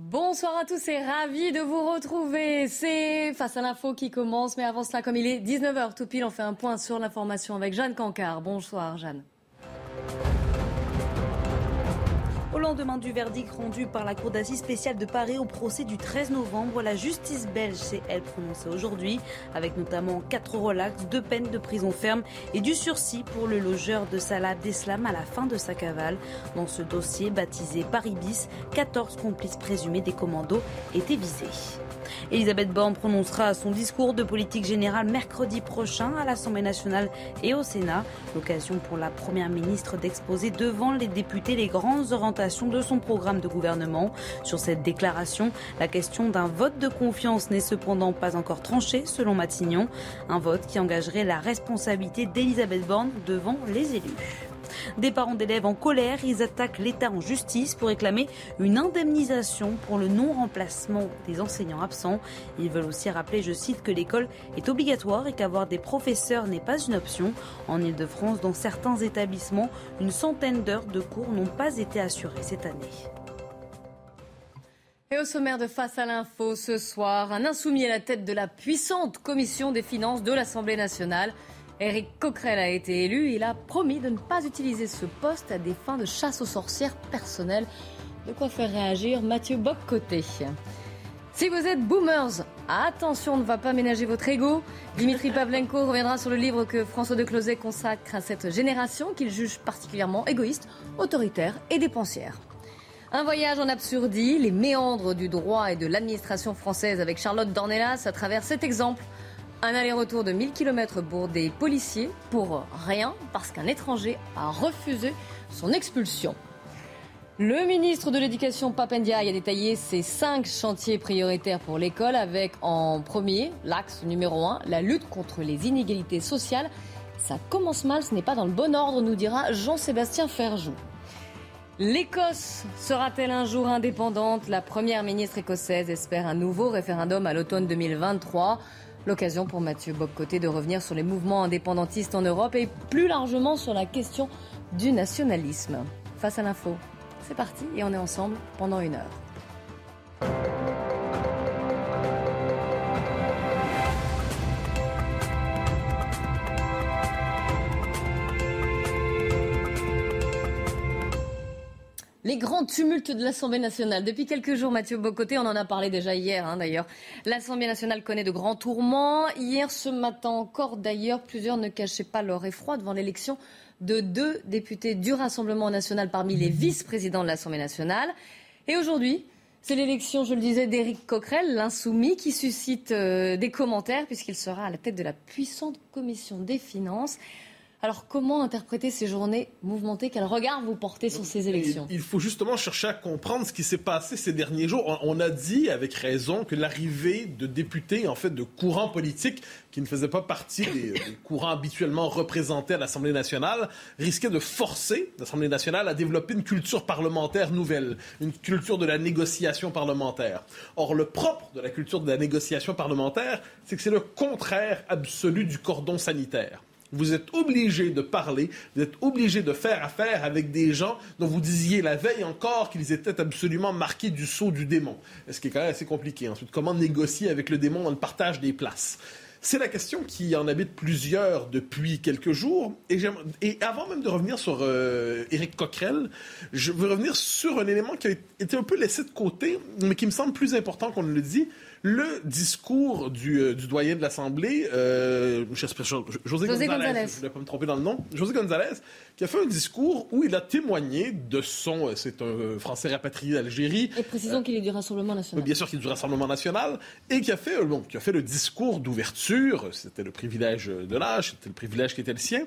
Bonsoir à tous et ravi de vous retrouver. C'est Face à l'info qui commence, mais avant cela, comme il est 19h tout pile, on fait un point sur l'information avec Jeanne Cancard. Bonsoir Jeanne. Au lendemain du verdict rendu par la Cour d'assises spéciale de Paris au procès du 13 novembre, la justice belge s'est, elle, prononcée aujourd'hui, avec notamment quatre relax, deux peines de prison ferme et du sursis pour le logeur de Salah Deslam à la fin de sa cavale. Dans ce dossier baptisé Paris bis, 14 complices présumés des commandos étaient visés. Elisabeth Borne prononcera son discours de politique générale mercredi prochain à l'Assemblée nationale et au Sénat. L'occasion pour la Première ministre d'exposer devant les députés les grandes orientations de son programme de gouvernement. Sur cette déclaration, la question d'un vote de confiance n'est cependant pas encore tranchée selon Matignon. Un vote qui engagerait la responsabilité d'Elisabeth Borne devant les élus. Des parents d'élèves en colère, ils attaquent l'État en justice pour réclamer une indemnisation pour le non-remplacement des enseignants absents. Ils veulent aussi rappeler, je cite, que l'école est obligatoire et qu'avoir des professeurs n'est pas une option. En Ile-de-France, dans certains établissements, une centaine d'heures de cours n'ont pas été assurées cette année. Et au sommaire de Face à l'info ce soir, un insoumis à la tête de la puissante commission des finances de l'Assemblée nationale. Éric Coquerel a été élu. Il a promis de ne pas utiliser ce poste à des fins de chasse aux sorcières personnelles. De quoi faire réagir Mathieu Boccoté. Si vous êtes boomers, attention, ne va pas ménager votre ego. Dimitri Pavlenko reviendra sur le livre que François de Closet consacre à cette génération qu'il juge particulièrement égoïste, autoritaire et dépensière. Un voyage en absurdie, les méandres du droit et de l'administration française avec Charlotte Dornelas à travers cet exemple. Un aller-retour de 1000 km pour des policiers pour rien parce qu'un étranger a refusé son expulsion. Le ministre de l'Éducation, Papendiaï, a détaillé ses cinq chantiers prioritaires pour l'école avec en premier, l'axe numéro un, la lutte contre les inégalités sociales. Ça commence mal, ce n'est pas dans le bon ordre, nous dira Jean-Sébastien Ferjou. L'Écosse sera-t-elle un jour indépendante? La première ministre écossaise espère un nouveau référendum à l'automne 2023. L'occasion pour Mathieu Bobcoté de revenir sur les mouvements indépendantistes en Europe et plus largement sur la question du nationalisme. Face à l'info, c'est parti et on est ensemble pendant une heure. Les grands tumultes de l'Assemblée nationale. Depuis quelques jours, Mathieu Bocoté, on en a parlé déjà hier hein, d'ailleurs. L'Assemblée nationale connaît de grands tourments. Hier, ce matin encore d'ailleurs, plusieurs ne cachaient pas leur effroi devant l'élection de deux députés du Rassemblement national parmi les vice-présidents de l'Assemblée nationale. Et aujourd'hui, c'est l'élection, je le disais, d'Éric Coquerel, l'insoumis, qui suscite euh, des commentaires puisqu'il sera à la tête de la puissante commission des finances. Alors comment interpréter ces journées mouvementées Quel regard vous portez sur ces élections Il faut justement chercher à comprendre ce qui s'est passé ces derniers jours. On a dit avec raison que l'arrivée de députés, en fait, de courants politiques qui ne faisaient pas partie des, des courants habituellement représentés à l'Assemblée nationale, risquait de forcer l'Assemblée nationale à développer une culture parlementaire nouvelle, une culture de la négociation parlementaire. Or, le propre de la culture de la négociation parlementaire, c'est que c'est le contraire absolu du cordon sanitaire. Vous êtes obligé de parler, vous êtes obligé de faire affaire avec des gens dont vous disiez la veille encore qu'ils étaient absolument marqués du sceau du démon. Ce qui est quand même assez compliqué. Ensuite, comment négocier avec le démon dans le partage des places? C'est la question qui en habite plusieurs depuis quelques jours. Et, avant même de revenir sur euh, Éric Coquerel, je veux revenir sur un élément qui a été un peu laissé de côté, mais qui me semble plus important qu'on ne le dit. Le discours du, euh, doyen de l'Assemblée, euh, José, González, je ne vais pas me tromper dans le nom, José González, qui a fait un discours où il a témoigné de son, euh, c'est un Français rapatrié d'Algérie. Et précisons qu'il est du Rassemblement national. Bien sûr qu'il est du Rassemblement national, et qui a fait, bon, qui a fait le discours d'ouverture, c'était le privilège de l'âge, c'était le privilège qui était le sien,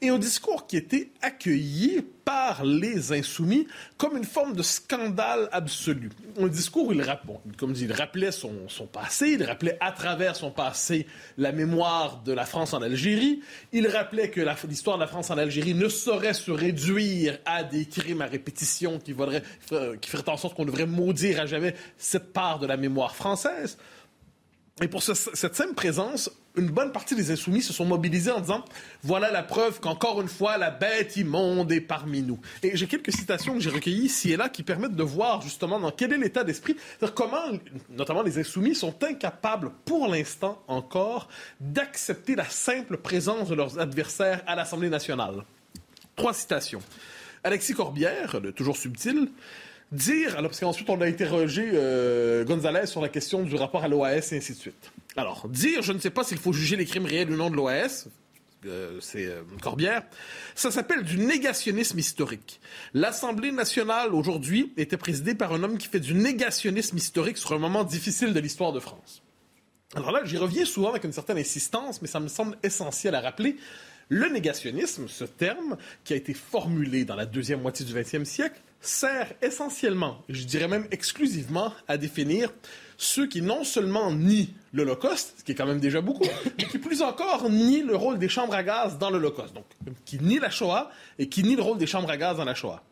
et un discours qui était accueilli par les insoumis comme une forme de scandale absolu. Un discours où il, comme dit, il rappelait son, passé, il rappelait à travers son passé la mémoire de la France en Algérie, il rappelait que l'histoire de la France en Algérie ne saurait se réduire à des crimes à répétition qui, voudraient, qui feraient en sorte qu'on devrait maudire à jamais cette part de la mémoire française. Et pour cette simple présence, une bonne partie des insoumis se sont mobilisés en disant voilà la preuve qu'encore une fois la bête immonde est parmi nous. Et j'ai quelques citations que j'ai recueillies ici et là qui permettent de voir justement dans quel est l'état d'esprit, comment notamment les insoumis sont incapables pour l'instant encore d'accepter la simple présence de leurs adversaires à l'Assemblée nationale. Trois citations. Alexis Corbière, toujours subtil, dire, alors parce qu'ensuite on a interrogé euh, Gonzalez sur la question du rapport à l'OAS et ainsi de suite. Alors, dire, je ne sais pas s'il faut juger les crimes réels ou non de l'OAS, euh, c'est euh, Corbière, ça s'appelle du négationnisme historique. L'Assemblée nationale aujourd'hui était présidée par un homme qui fait du négationnisme historique sur un moment difficile de l'histoire de France. Alors là, j'y reviens souvent avec une certaine insistance, mais ça me semble essentiel à rappeler. Le négationnisme, ce terme qui a été formulé dans la deuxième moitié du XXe siècle, sert essentiellement, je dirais même exclusivement, à définir ceux qui non seulement nient l'Holocauste, ce qui est quand même déjà beaucoup, mais qui plus encore nient le rôle des chambres à gaz dans l'Holocauste. Donc, qui nient la Shoah et qui nient le rôle des chambres à gaz dans la Shoah.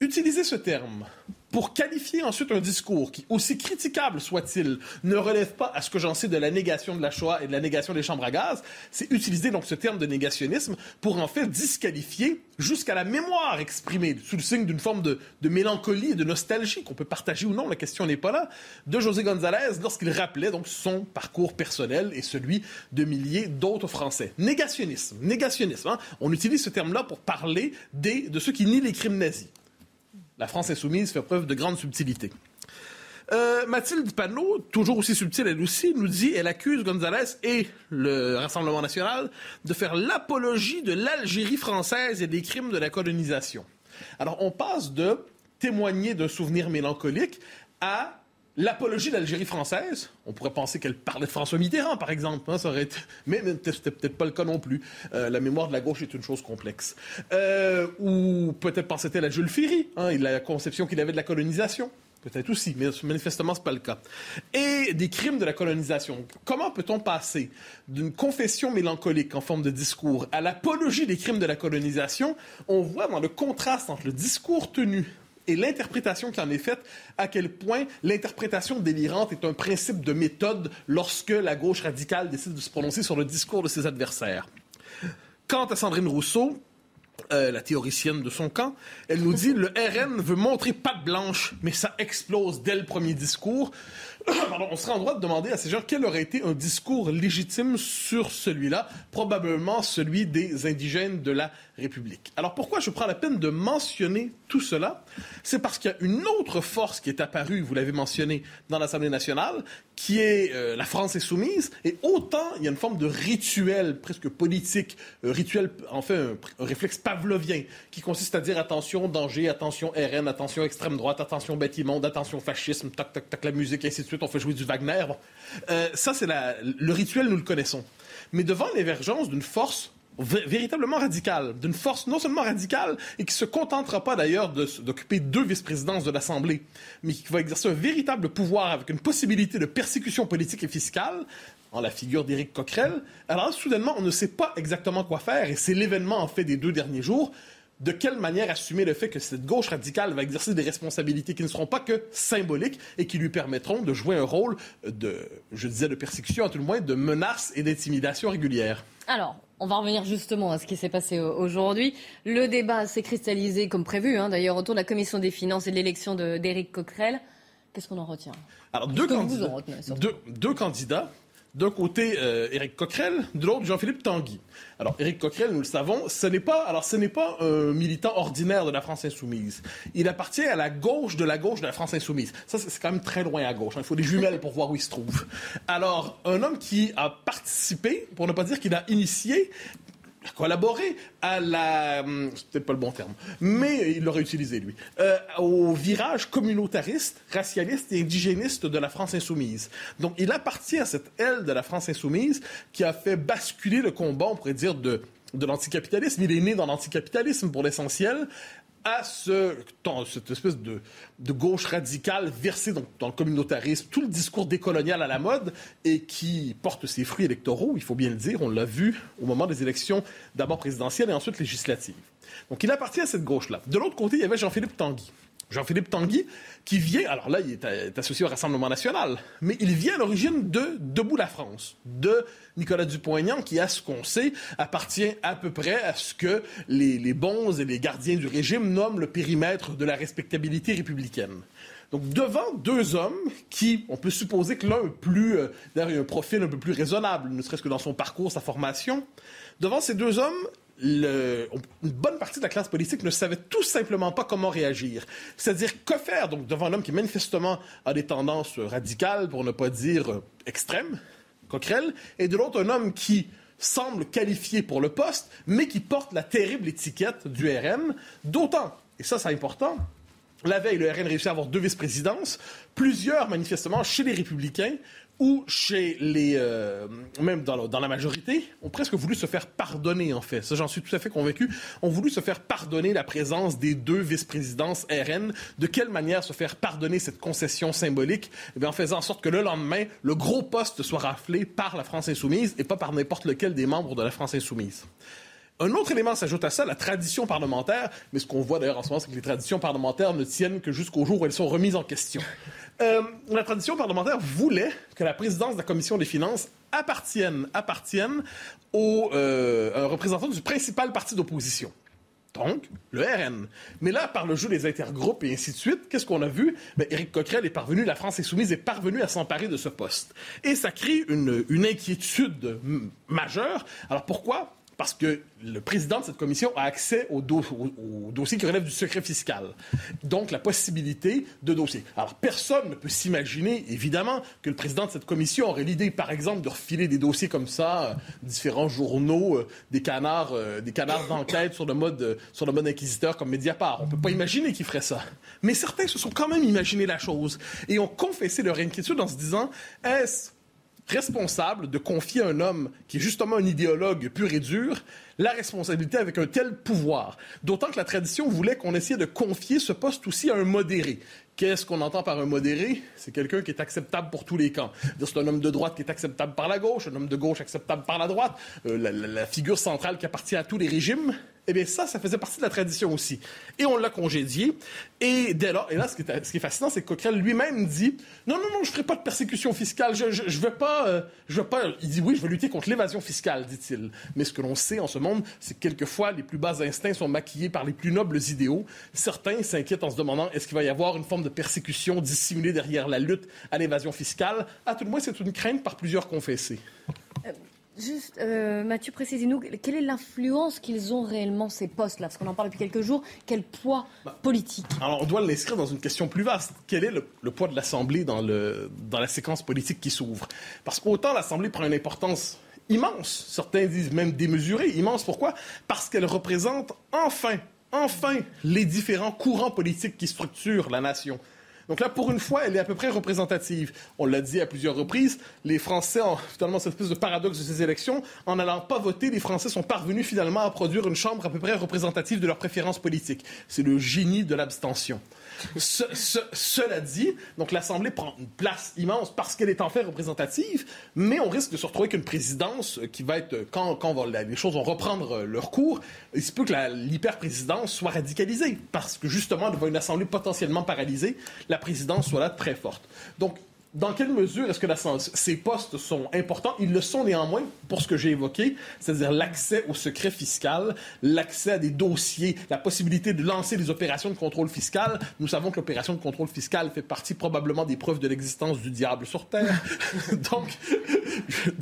Utiliser ce terme pour qualifier ensuite un discours qui, aussi critiquable soit-il, ne relève pas à ce que j'en sais de la négation de la Shoah et de la négation des chambres à gaz, c'est utiliser donc ce terme de négationnisme pour en fait disqualifier jusqu'à la mémoire exprimée sous le signe d'une forme de, mélancolie et de nostalgie qu'on peut partager ou non, la question n'est pas là, de José González lorsqu'il rappelait donc son parcours personnel et celui de milliers d'autres Français. Négationnisme, négationnisme. Hein. On utilise ce terme-là pour parler des, de ceux qui nient les crimes nazis. La France insoumise fait preuve de grande subtilité. Euh, Mathilde Panot, toujours aussi subtile elle aussi, nous dit elle accuse González et le Rassemblement national de faire l'apologie de l'Algérie française et des crimes de la colonisation. Alors on passe de témoigner d'un souvenir mélancolique à l'apologie de l'Algérie française, on pourrait penser qu'elle parlait de François Mitterrand, par exemple. Hein, ça aurait été... Mais, c'était peut-être pas le cas non plus. Euh, la mémoire de la gauche est une chose complexe. Euh, ou peut-être pensait-elle à Jules Ferry, hein, la conception qu'il avait de la colonisation. Peut-être aussi, mais manifestement, ce n'est pas le cas. Et des crimes de la colonisation. Comment peut-on passer d'une confession mélancolique en forme de discours à l'apologie des crimes de la colonisation? On voit dans le contraste entre le discours tenu et l'interprétation qui en est faite, à quel point l'interprétation délirante est un principe de méthode lorsque la gauche radicale décide de se prononcer sur le discours de ses adversaires. Quant à Sandrine Rousseau, euh, la théoricienne de son camp, elle nous dit le RN veut montrer patte blanche, mais ça explose dès le premier discours. on serait en droit de demander à ces gens quel aurait été un discours légitime sur celui-là, probablement celui des indigènes de la République. Alors pourquoi je prends la peine de mentionner tout cela? C'est parce qu'il y a une autre force qui est apparue, vous l'avez mentionné, dans l'Assemblée nationale, qui est euh, la France insoumise, et autant il y a une forme de rituel presque politique, euh, rituel, enfin un, un, réflexe pavlovien, qui consiste à dire attention danger, attention RN, attention extrême droite, attention bâtiment, attention fascisme, tac tac tac la musique, et ainsi de suite, on fait jouer du Wagner. Euh, ça c'est le rituel, nous le connaissons. Mais devant l'émergence d'une force véritablement radicale, d'une force non seulement radicale et qui se contentera pas d'ailleurs d'occuper deux vice-présidences de l'Assemblée, mais qui va exercer un véritable pouvoir avec une possibilité de persécution politique et fiscale, en la figure d'Éric Coquerel, alors soudainement on ne sait pas exactement quoi faire et c'est l'événement en fait des deux derniers jours de quelle manière assumer le fait que cette gauche radicale va exercer des responsabilités qui ne seront pas que symboliques et qui lui permettront de jouer un rôle de, je disais, de persécution, à tout le moins, de menace et d'intimidation régulière? Alors, on va revenir justement à ce qui s'est passé aujourd'hui. Le débat s'est cristallisé comme prévu, hein, d'ailleurs, autour de la commission des finances et de l'élection d'Éric Coquerel. Qu'est-ce qu'on en retient? Alors, deux candidats, deux, deux candidats D'un côté, euh, Éric Coquerel, de l'autre, Jean-Philippe Tanguy. Alors, Éric Coquerel, nous le savons, ce n'est pas, alors ce n'est pas un militant ordinaire de la France insoumise. Il appartient à la gauche de la gauche de la France insoumise. Ça, c'est quand même très loin à gauche. Hein. Il faut des jumelles pour voir où il se trouve. Alors, un homme qui a participé, pour ne pas dire qu'il a initié, collaboré à la, hum, c'est peut-être pas le bon terme, mais il l'aurait utilisé lui, euh, au virage communautariste, racialiste et indigéniste de la France insoumise. Donc il appartient à cette aile de la France insoumise qui a fait basculer le combat, on pourrait dire, de de l'anticapitalisme. Il est né dans l'anticapitalisme pour l'essentiel, à ce, cette espèce de, gauche radicale versée dans, le communautarisme, tout le discours décolonial à la mode et qui porte ses fruits électoraux, il faut bien le dire, on l'a vu au moment des élections d'abord présidentielles et ensuite législatives. Donc il appartient à cette gauche-là. De l'autre côté, il y avait Jean-Philippe Tanguy. Jean-Philippe Tanguy, qui vient, alors là, il est, associé au Rassemblement national, mais il vient à l'origine de Debout la France, de Nicolas Dupont-Aignan, qui, à ce qu'on sait, appartient à peu près à ce que les, les bons et les gardiens du régime nomment le périmètre de la respectabilité républicaine. Donc, devant deux hommes qui, on peut supposer que l'un est plus, euh, d'ailleurs, un profil un peu plus raisonnable, ne serait-ce que dans son parcours, sa formation, devant ces deux hommes, une bonne partie de la classe politique ne savait tout simplement pas comment réagir. C'est-à-dire que faire donc devant un homme qui manifestement a des tendances radicales, pour ne pas dire euh, extrêmes, Coquerel, et de l'autre un homme qui semble qualifié pour le poste, mais qui porte la terrible étiquette du RN, d'autant, et ça c'est important, la veille, le RN réussit à avoir deux vice-présidences. Plusieurs, manifestement, chez les républicains, ou chez les, euh, même dans la, majorité, ont presque voulu se faire pardonner, en fait. Ça, j'en suis tout à fait convaincu. Ont voulu se faire pardonner la présence des deux vice-présidences RN. De quelle manière se faire pardonner cette concession symbolique? Eh En faisant en sorte que le lendemain, le gros poste soit raflé par la France insoumise et pas par n'importe lequel des membres de la France insoumise. Un autre élément s'ajoute à ça, la tradition parlementaire. Mais ce qu'on voit d'ailleurs en ce moment, c'est que les traditions parlementaires ne tiennent que jusqu'au jour où elles sont remises en question. Euh, la tradition parlementaire voulait que la présidence de la commission des finances appartienne, appartienne au euh, représentant du principal parti d'opposition. Donc, le RN. Mais là, par le jeu des intergroupes et ainsi de suite, qu'est-ce qu'on a vu? Ben, Éric Coquerel est parvenu, la France Insoumise est parvenue à s'emparer de ce poste. Et ça crée une, une inquiétude majeure. Alors pourquoi? Parce que le président de cette commission a accès aux, dossiers qui relèvent du secret fiscal. Donc, la possibilité de dossiers. Alors, personne ne peut s'imaginer, évidemment, que le président de cette commission aurait l'idée, par exemple, de refiler des dossiers comme ça, euh, différents journaux, euh, des canards, euh, des canards d'enquête sur le mode, sur le mode inquisiteur comme Mediapart. On ne peut pas imaginer qu'il ferait ça. Mais certains se sont quand même imaginé la chose et ont confessé leur inquiétude en se disant, est-ce responsable de confier à un homme qui est justement un idéologue pur et dur la responsabilité avec un tel pouvoir. D'autant que la tradition voulait qu'on essayait de confier ce poste aussi à un modéré. Qu'est-ce qu'on entend par un modéré? C'est quelqu'un qui est acceptable pour tous les camps. C'est un homme de droite qui est acceptable par la gauche, un homme de gauche acceptable par la droite, euh, la, figure centrale qui appartient à tous les régimes. Eh bien, ça, ça faisait partie de la tradition aussi. Et on l'a congédié. Et dès lors, et là, ce qui est, fascinant, c'est que Coquerel lui-même dit Non, non, non, je ne ferai pas de persécution fiscale. Je ne veux pas, euh, veux pas. Il dit Oui, je veux lutter contre l'évasion fiscale, dit-il. Mais ce que l'on sait en ce monde, c'est que quelquefois, les plus bas instincts sont maquillés par les plus nobles idéaux. Certains s'inquiètent en se demandant Est-ce qu'il va y avoir une forme de persécution dissimulée derrière la lutte à l'évasion fiscale? À tout le moins, c'est une crainte par plusieurs confessés. Juste, euh, Mathieu, précisez-nous, quelle est l'influence qu'ils ont réellement, ces postes-là? Parce qu'on en parle depuis quelques jours. Quel poids bah, politique? Alors, on doit l'inscrire dans une question plus vaste. Quel est le, poids de l'Assemblée dans, dans la séquence politique qui s'ouvre? Parce qu'autant l'Assemblée prend une importance immense, certains disent même démesurée, immense. Pourquoi? Parce qu'elle représente enfin, enfin, les différents courants politiques qui structurent la nation. Donc là, pour une fois, elle est à peu près représentative. On l'a dit à plusieurs reprises, les Français, ont finalement, cette espèce de paradoxe de ces élections, en n'allant pas voter, les Français sont parvenus finalement à produire une chambre à peu près représentative de leurs préférences politiques. C'est le génie de l'abstention. Cela dit, donc l'Assemblée prend une place immense parce qu'elle est en fait représentative, mais on risque de se retrouver avec une présidence qui va être, quand, quand les choses vont reprendre leur cours, il se peut que l'hyper-présidence soit radicalisée parce que justement, devant une Assemblée potentiellement paralysée, la présidence soit là très forte. Donc, dans quelle mesure est-ce que ces postes sont importants? Ils le sont néanmoins pour ce que j'ai évoqué, c'est-à-dire l'accès au secret fiscal, l'accès à des dossiers, la possibilité de lancer des opérations de contrôle fiscal. Nous savons que l'opération de contrôle fiscal fait partie probablement des preuves de l'existence du diable sur Terre. donc,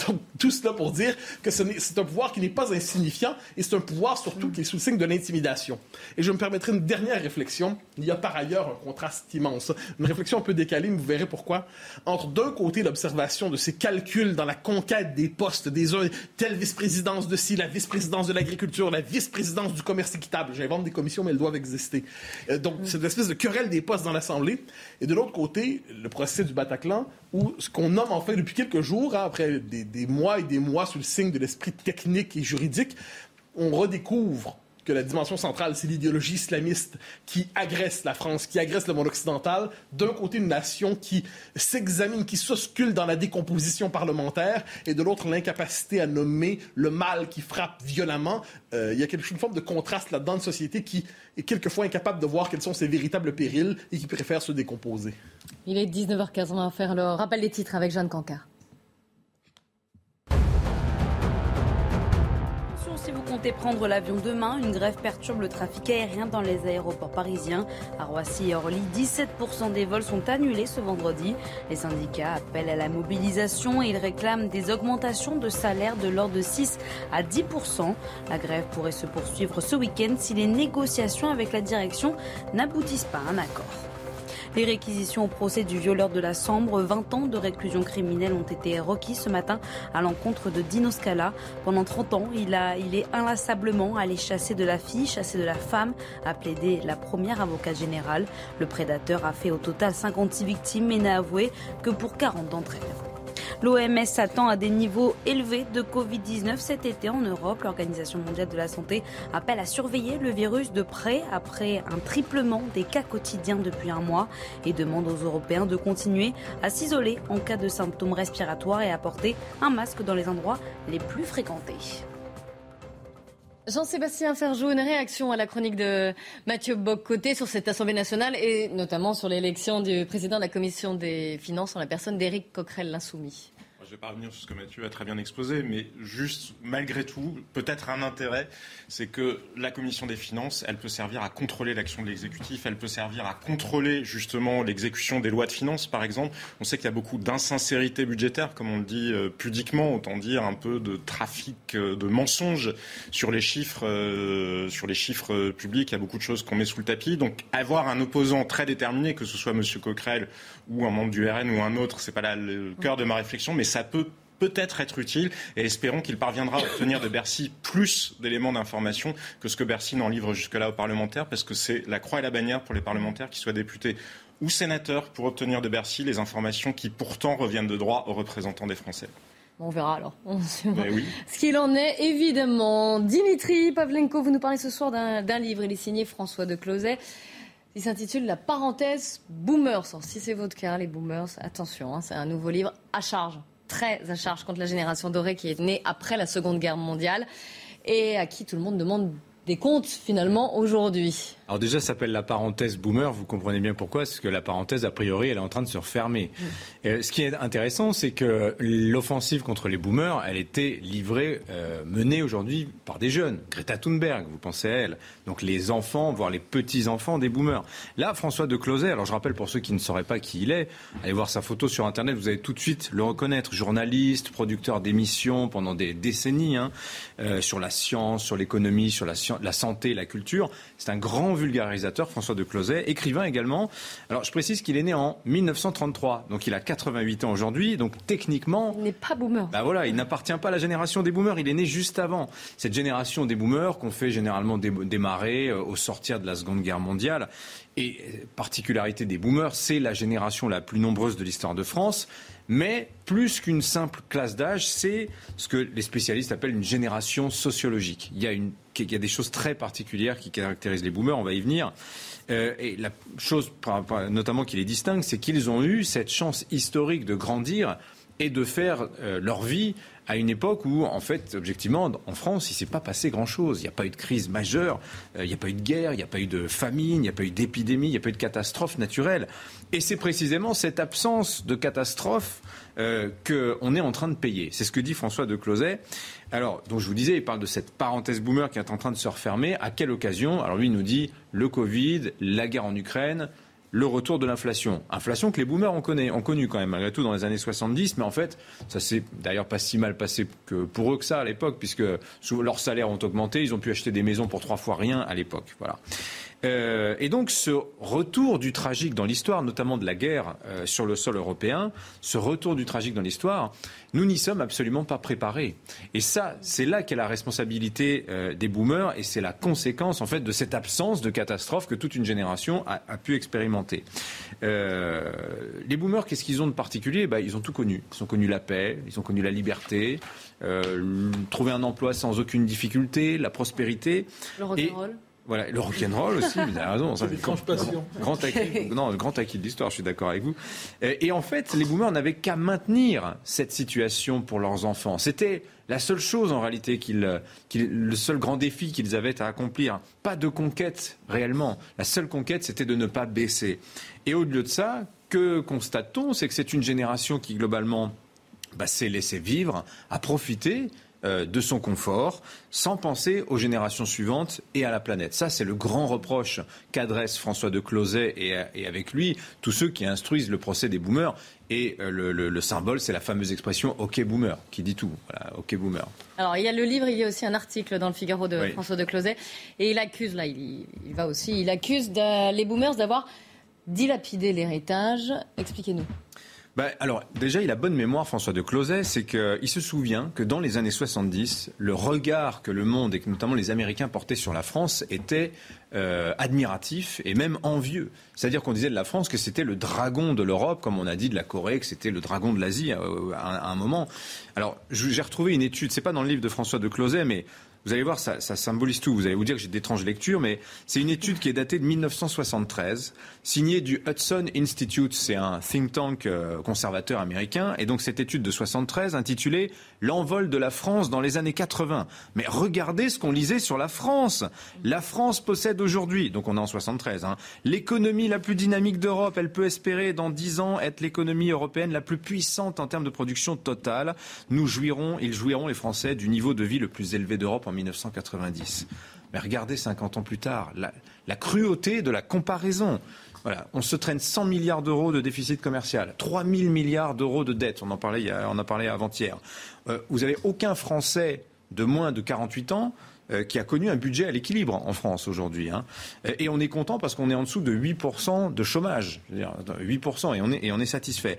donc, tout cela pour dire que c'est un pouvoir qui n'est pas insignifiant et c'est un pouvoir surtout qui est sous le signe de l'intimidation. Et je me permettrai une dernière réflexion. Il y a par ailleurs un contraste immense. Une réflexion un peu décalée, mais vous verrez pourquoi entre d'un côté l'observation de ces calculs dans la conquête des postes des uns, telle vice-présidence de ci, la vice-présidence de l'agriculture, la vice-présidence du commerce équitable. J'invente des commissions, mais elles doivent exister. Euh, donc, c'est une espèce de querelle des postes dans l'Assemblée. Et de l'autre côté, le procès du Bataclan, où ce qu'on nomme en fait depuis quelques jours, hein, après des, des mois et des mois sous le signe de l'esprit technique et juridique, on redécouvre que la dimension centrale, c'est l'idéologie islamiste qui agresse la France, qui agresse le monde occidental. D'un côté, une nation qui s'examine, qui s'oscule dans la décomposition parlementaire, et de l'autre, l'incapacité à nommer le mal qui frappe violemment. Euh, il y a quelque, une forme de contraste là-dedans, une société qui est quelquefois incapable de voir quels sont ses véritables périls et qui préfère se décomposer. Il est 19h15, on va faire le rappel des titres avec Jeanne Cancard. Prendre l'avion demain. Une grève perturbe le trafic aérien dans les aéroports parisiens. À Roissy et Orly, 17% des vols sont annulés ce vendredi. Les syndicats appellent à la mobilisation et ils réclament des augmentations de salaire de l'ordre de 6 à 10%. La grève pourrait se poursuivre ce week-end si les négociations avec la direction n'aboutissent pas à un accord. Les réquisitions au procès du violeur de la Sambre, 20 ans de réclusion criminelle ont été requis ce matin à l'encontre de Dino Scala. Pendant 30 ans, il, a, il est inlassablement allé chasser de la fille, chasser de la femme, a plaidé la première avocate générale. Le prédateur a fait au total 56 victimes mais n'a avoué que pour 40 d'entre elles. L'OMS s'attend à des niveaux élevés de Covid-19 cet été en Europe. L'Organisation mondiale de la santé appelle à surveiller le virus de près après un triplement des cas quotidiens depuis un mois et demande aux Européens de continuer à s'isoler en cas de symptômes respiratoires et à porter un masque dans les endroits les plus fréquentés. Jean-Sébastien Ferjou, une réaction à la chronique de Mathieu Boccoté sur cette Assemblée nationale et notamment sur l'élection du président de la Commission des finances en la personne d'Éric Coquerel, l'insoumis je ne vais pas revenir sur ce que Mathieu a très bien exposé, mais juste, malgré tout, peut-être un intérêt, c'est que la commission des finances, elle peut servir à contrôler l'action de l'exécutif, elle peut servir à contrôler justement l'exécution des lois de finances, par exemple. On sait qu'il y a beaucoup d'insincérité budgétaire, comme on le dit euh, pudiquement, autant dire un peu de trafic euh, de mensonges sur les chiffres, euh, sur les chiffres publics. Il y a beaucoup de choses qu'on met sous le tapis. Donc, avoir un opposant très déterminé, que ce soit M. Coquerel ou un membre du RN ou un autre, c'est pas le cœur de ma réflexion, mais ça ça peut peut-être être utile et espérons qu'il parviendra à obtenir de Bercy plus d'éléments d'information que ce que Bercy n'en livre jusque-là aux parlementaires parce que c'est la croix et la bannière pour les parlementaires qui soient députés ou sénateurs pour obtenir de Bercy les informations qui pourtant reviennent de droit aux représentants des Français. On verra alors. Ce qu'il en est, évidemment. Dimitri Pavlenko, vous nous parlez ce soir d'un livre. Il est signé François de Closet. Il s'intitule La parenthèse Boomers. si c'est votre cas, les Boomers, attention, hein, c'est un nouveau livre à charge très à charge contre la génération dorée qui est née après la Seconde Guerre mondiale et à qui tout le monde demande des comptes finalement aujourd'hui. Alors déjà, ça s'appelle la parenthèse boomer. Vous comprenez bien pourquoi, c'est que la parenthèse, a priori, elle est en train de se refermer. Mm. ce qui est intéressant, c'est que l'offensive contre les boomers, elle était livrée, euh, menée aujourd'hui par des jeunes. Greta Thunberg, vous pensez à elle. Donc les enfants, voire les petits-enfants des boomers. Là, François de Closet, alors je rappelle pour ceux qui ne sauraient pas qui il est, allez voir sa photo sur Internet, vous allez tout de suite le reconnaître. Journaliste, producteur d'émissions pendant des décennies, hein, euh, sur la science, sur l'économie, sur la, la santé, la culture. C'est un grand vulgarisateur, François de Closet, écrivain également. Alors je précise qu'il est né en 1933, donc il a 88 ans aujourd'hui, donc techniquement... Il n'est pas boomer. Bah voilà, il n'appartient pas à la génération des boomers, il est né juste avant. Cette génération des boomers qu'on fait généralement démarrer euh, au sortir de la Seconde Guerre mondiale. Et euh, particularité des boomers, c'est la génération la plus nombreuse de l'histoire de France. Mais plus qu'une simple classe d'âge, c'est ce que les spécialistes appellent une génération sociologique. Il y a, une, il y a des choses très particulières qui caractérisent les boomers, on va y venir. Euh, et la chose notamment qui les distingue, c'est qu'ils ont eu cette chance historique de grandir et de faire euh, leur vie à une époque où, en fait, objectivement, en France, il ne s'est pas passé grand-chose. Il n'y a pas eu de crise majeure, euh, il n'y a pas eu de guerre, il n'y a pas eu de famine, il n'y a pas eu d'épidémie, il n'y a pas eu de catastrophe naturelle. Et c'est précisément cette absence de catastrophe euh, qu'on est en train de payer. C'est ce que dit François de Closet. Alors, donc je vous disais, il parle de cette parenthèse boomer qui est en train de se refermer. À quelle occasion? Alors lui, il nous dit le Covid, la guerre en Ukraine, le retour de l'inflation. Inflation que les boomers ont, connu, ont connu quand même, malgré tout, dans les années 70. Mais en fait, ça s'est d'ailleurs pas si mal passé pour eux que ça à l'époque, puisque leurs salaires ont augmenté. Ils ont pu acheter des maisons pour trois fois rien à l'époque. Voilà. Euh, et donc ce retour du tragique dans l'histoire, notamment de la guerre euh, sur le sol européen, ce retour du tragique dans l'histoire, nous n'y sommes absolument pas préparés. Et ça, c'est là qu'est la responsabilité euh, des boomers et c'est la conséquence en fait de cette absence de catastrophe que toute une génération a, a pu expérimenter. les boomers, qu'est-ce qu'ils ont de particulier? Bah, Ils ont tout connu. Ils ont connu la paix, ils ont connu la liberté, trouver un emploi sans aucune difficulté, la prospérité. Le voilà, le rock'n'roll aussi, vous avez raison. Ça, grand, grand acquis, non, grand acquis de l'histoire, je suis d'accord avec vous. Et, en fait, les boomers n'avaient qu'à maintenir cette situation pour leurs enfants. C'était la seule chose en réalité qu'ils, le seul grand défi qu'ils avaient à accomplir. Pas de conquête réellement. La seule conquête, c'était de ne pas baisser. Et au-delà de ça, que constate-t-on C'est que c'est une génération qui globalement bah, s'est laissée vivre, a profité de son confort, sans penser aux générations suivantes et à la planète. Ça, c'est le grand reproche qu'adresse François de Closet et, avec lui tous ceux qui instruisent le procès des boomers. Et euh, le, symbole, c'est la fameuse expression OK boomer, qui dit tout. Voilà, OK boomer. Alors, il y a le livre, il y a aussi un article dans le Figaro de François de Closet. Et il accuse, là, il, il va aussi, il accuse les boomers d'avoir dilapidé l'héritage. Expliquez-nous. Bah, alors, déjà, il a bonne mémoire, François de Closet, c'est qu'il se souvient que dans les années 70, le regard que le monde et notamment les Américains portaient sur la France était euh, admiratif et même envieux. C'est-à-dire qu'on disait de la France que c'était le dragon de l'Europe, comme on a dit de la Corée que c'était le dragon de l'Asie euh, à, un moment. Alors, j'ai retrouvé une étude, c'est pas dans le livre de François de Closet, mais vous allez voir, ça, symbolise tout. Vous allez vous dire que j'ai d'étranges lectures, mais c'est une étude qui est datée de 1973, signée du Hudson Institute. C'est un think tank euh, conservateur américain. Et donc cette étude de 73 intitulée L'envol de la France dans les années 80. Mais regardez ce qu'on lisait sur la France. La France possède aujourd'hui, donc on est en 73, hein, l'économie la plus dynamique d'Europe. Elle peut espérer dans 10 ans être l'économie européenne la plus puissante en termes de production totale. Nous jouirons, ils jouiront les Français du niveau de vie le plus élevé d'Europe en 1990. Mais regardez 50 ans plus tard, la, cruauté de la comparaison. Voilà, on se traîne 100 milliards d'euros de déficit commercial, 3 000 milliards d'euros de dette, on en parlait, on a parlé avant-hier. Euh, vous n'avez aucun Français de moins de 48 ans qui a connu un budget à l'équilibre en France aujourd'hui. Hein. Et on est content parce qu'on est en dessous de 8% de chômage. 8% et on, est, et on est satisfait.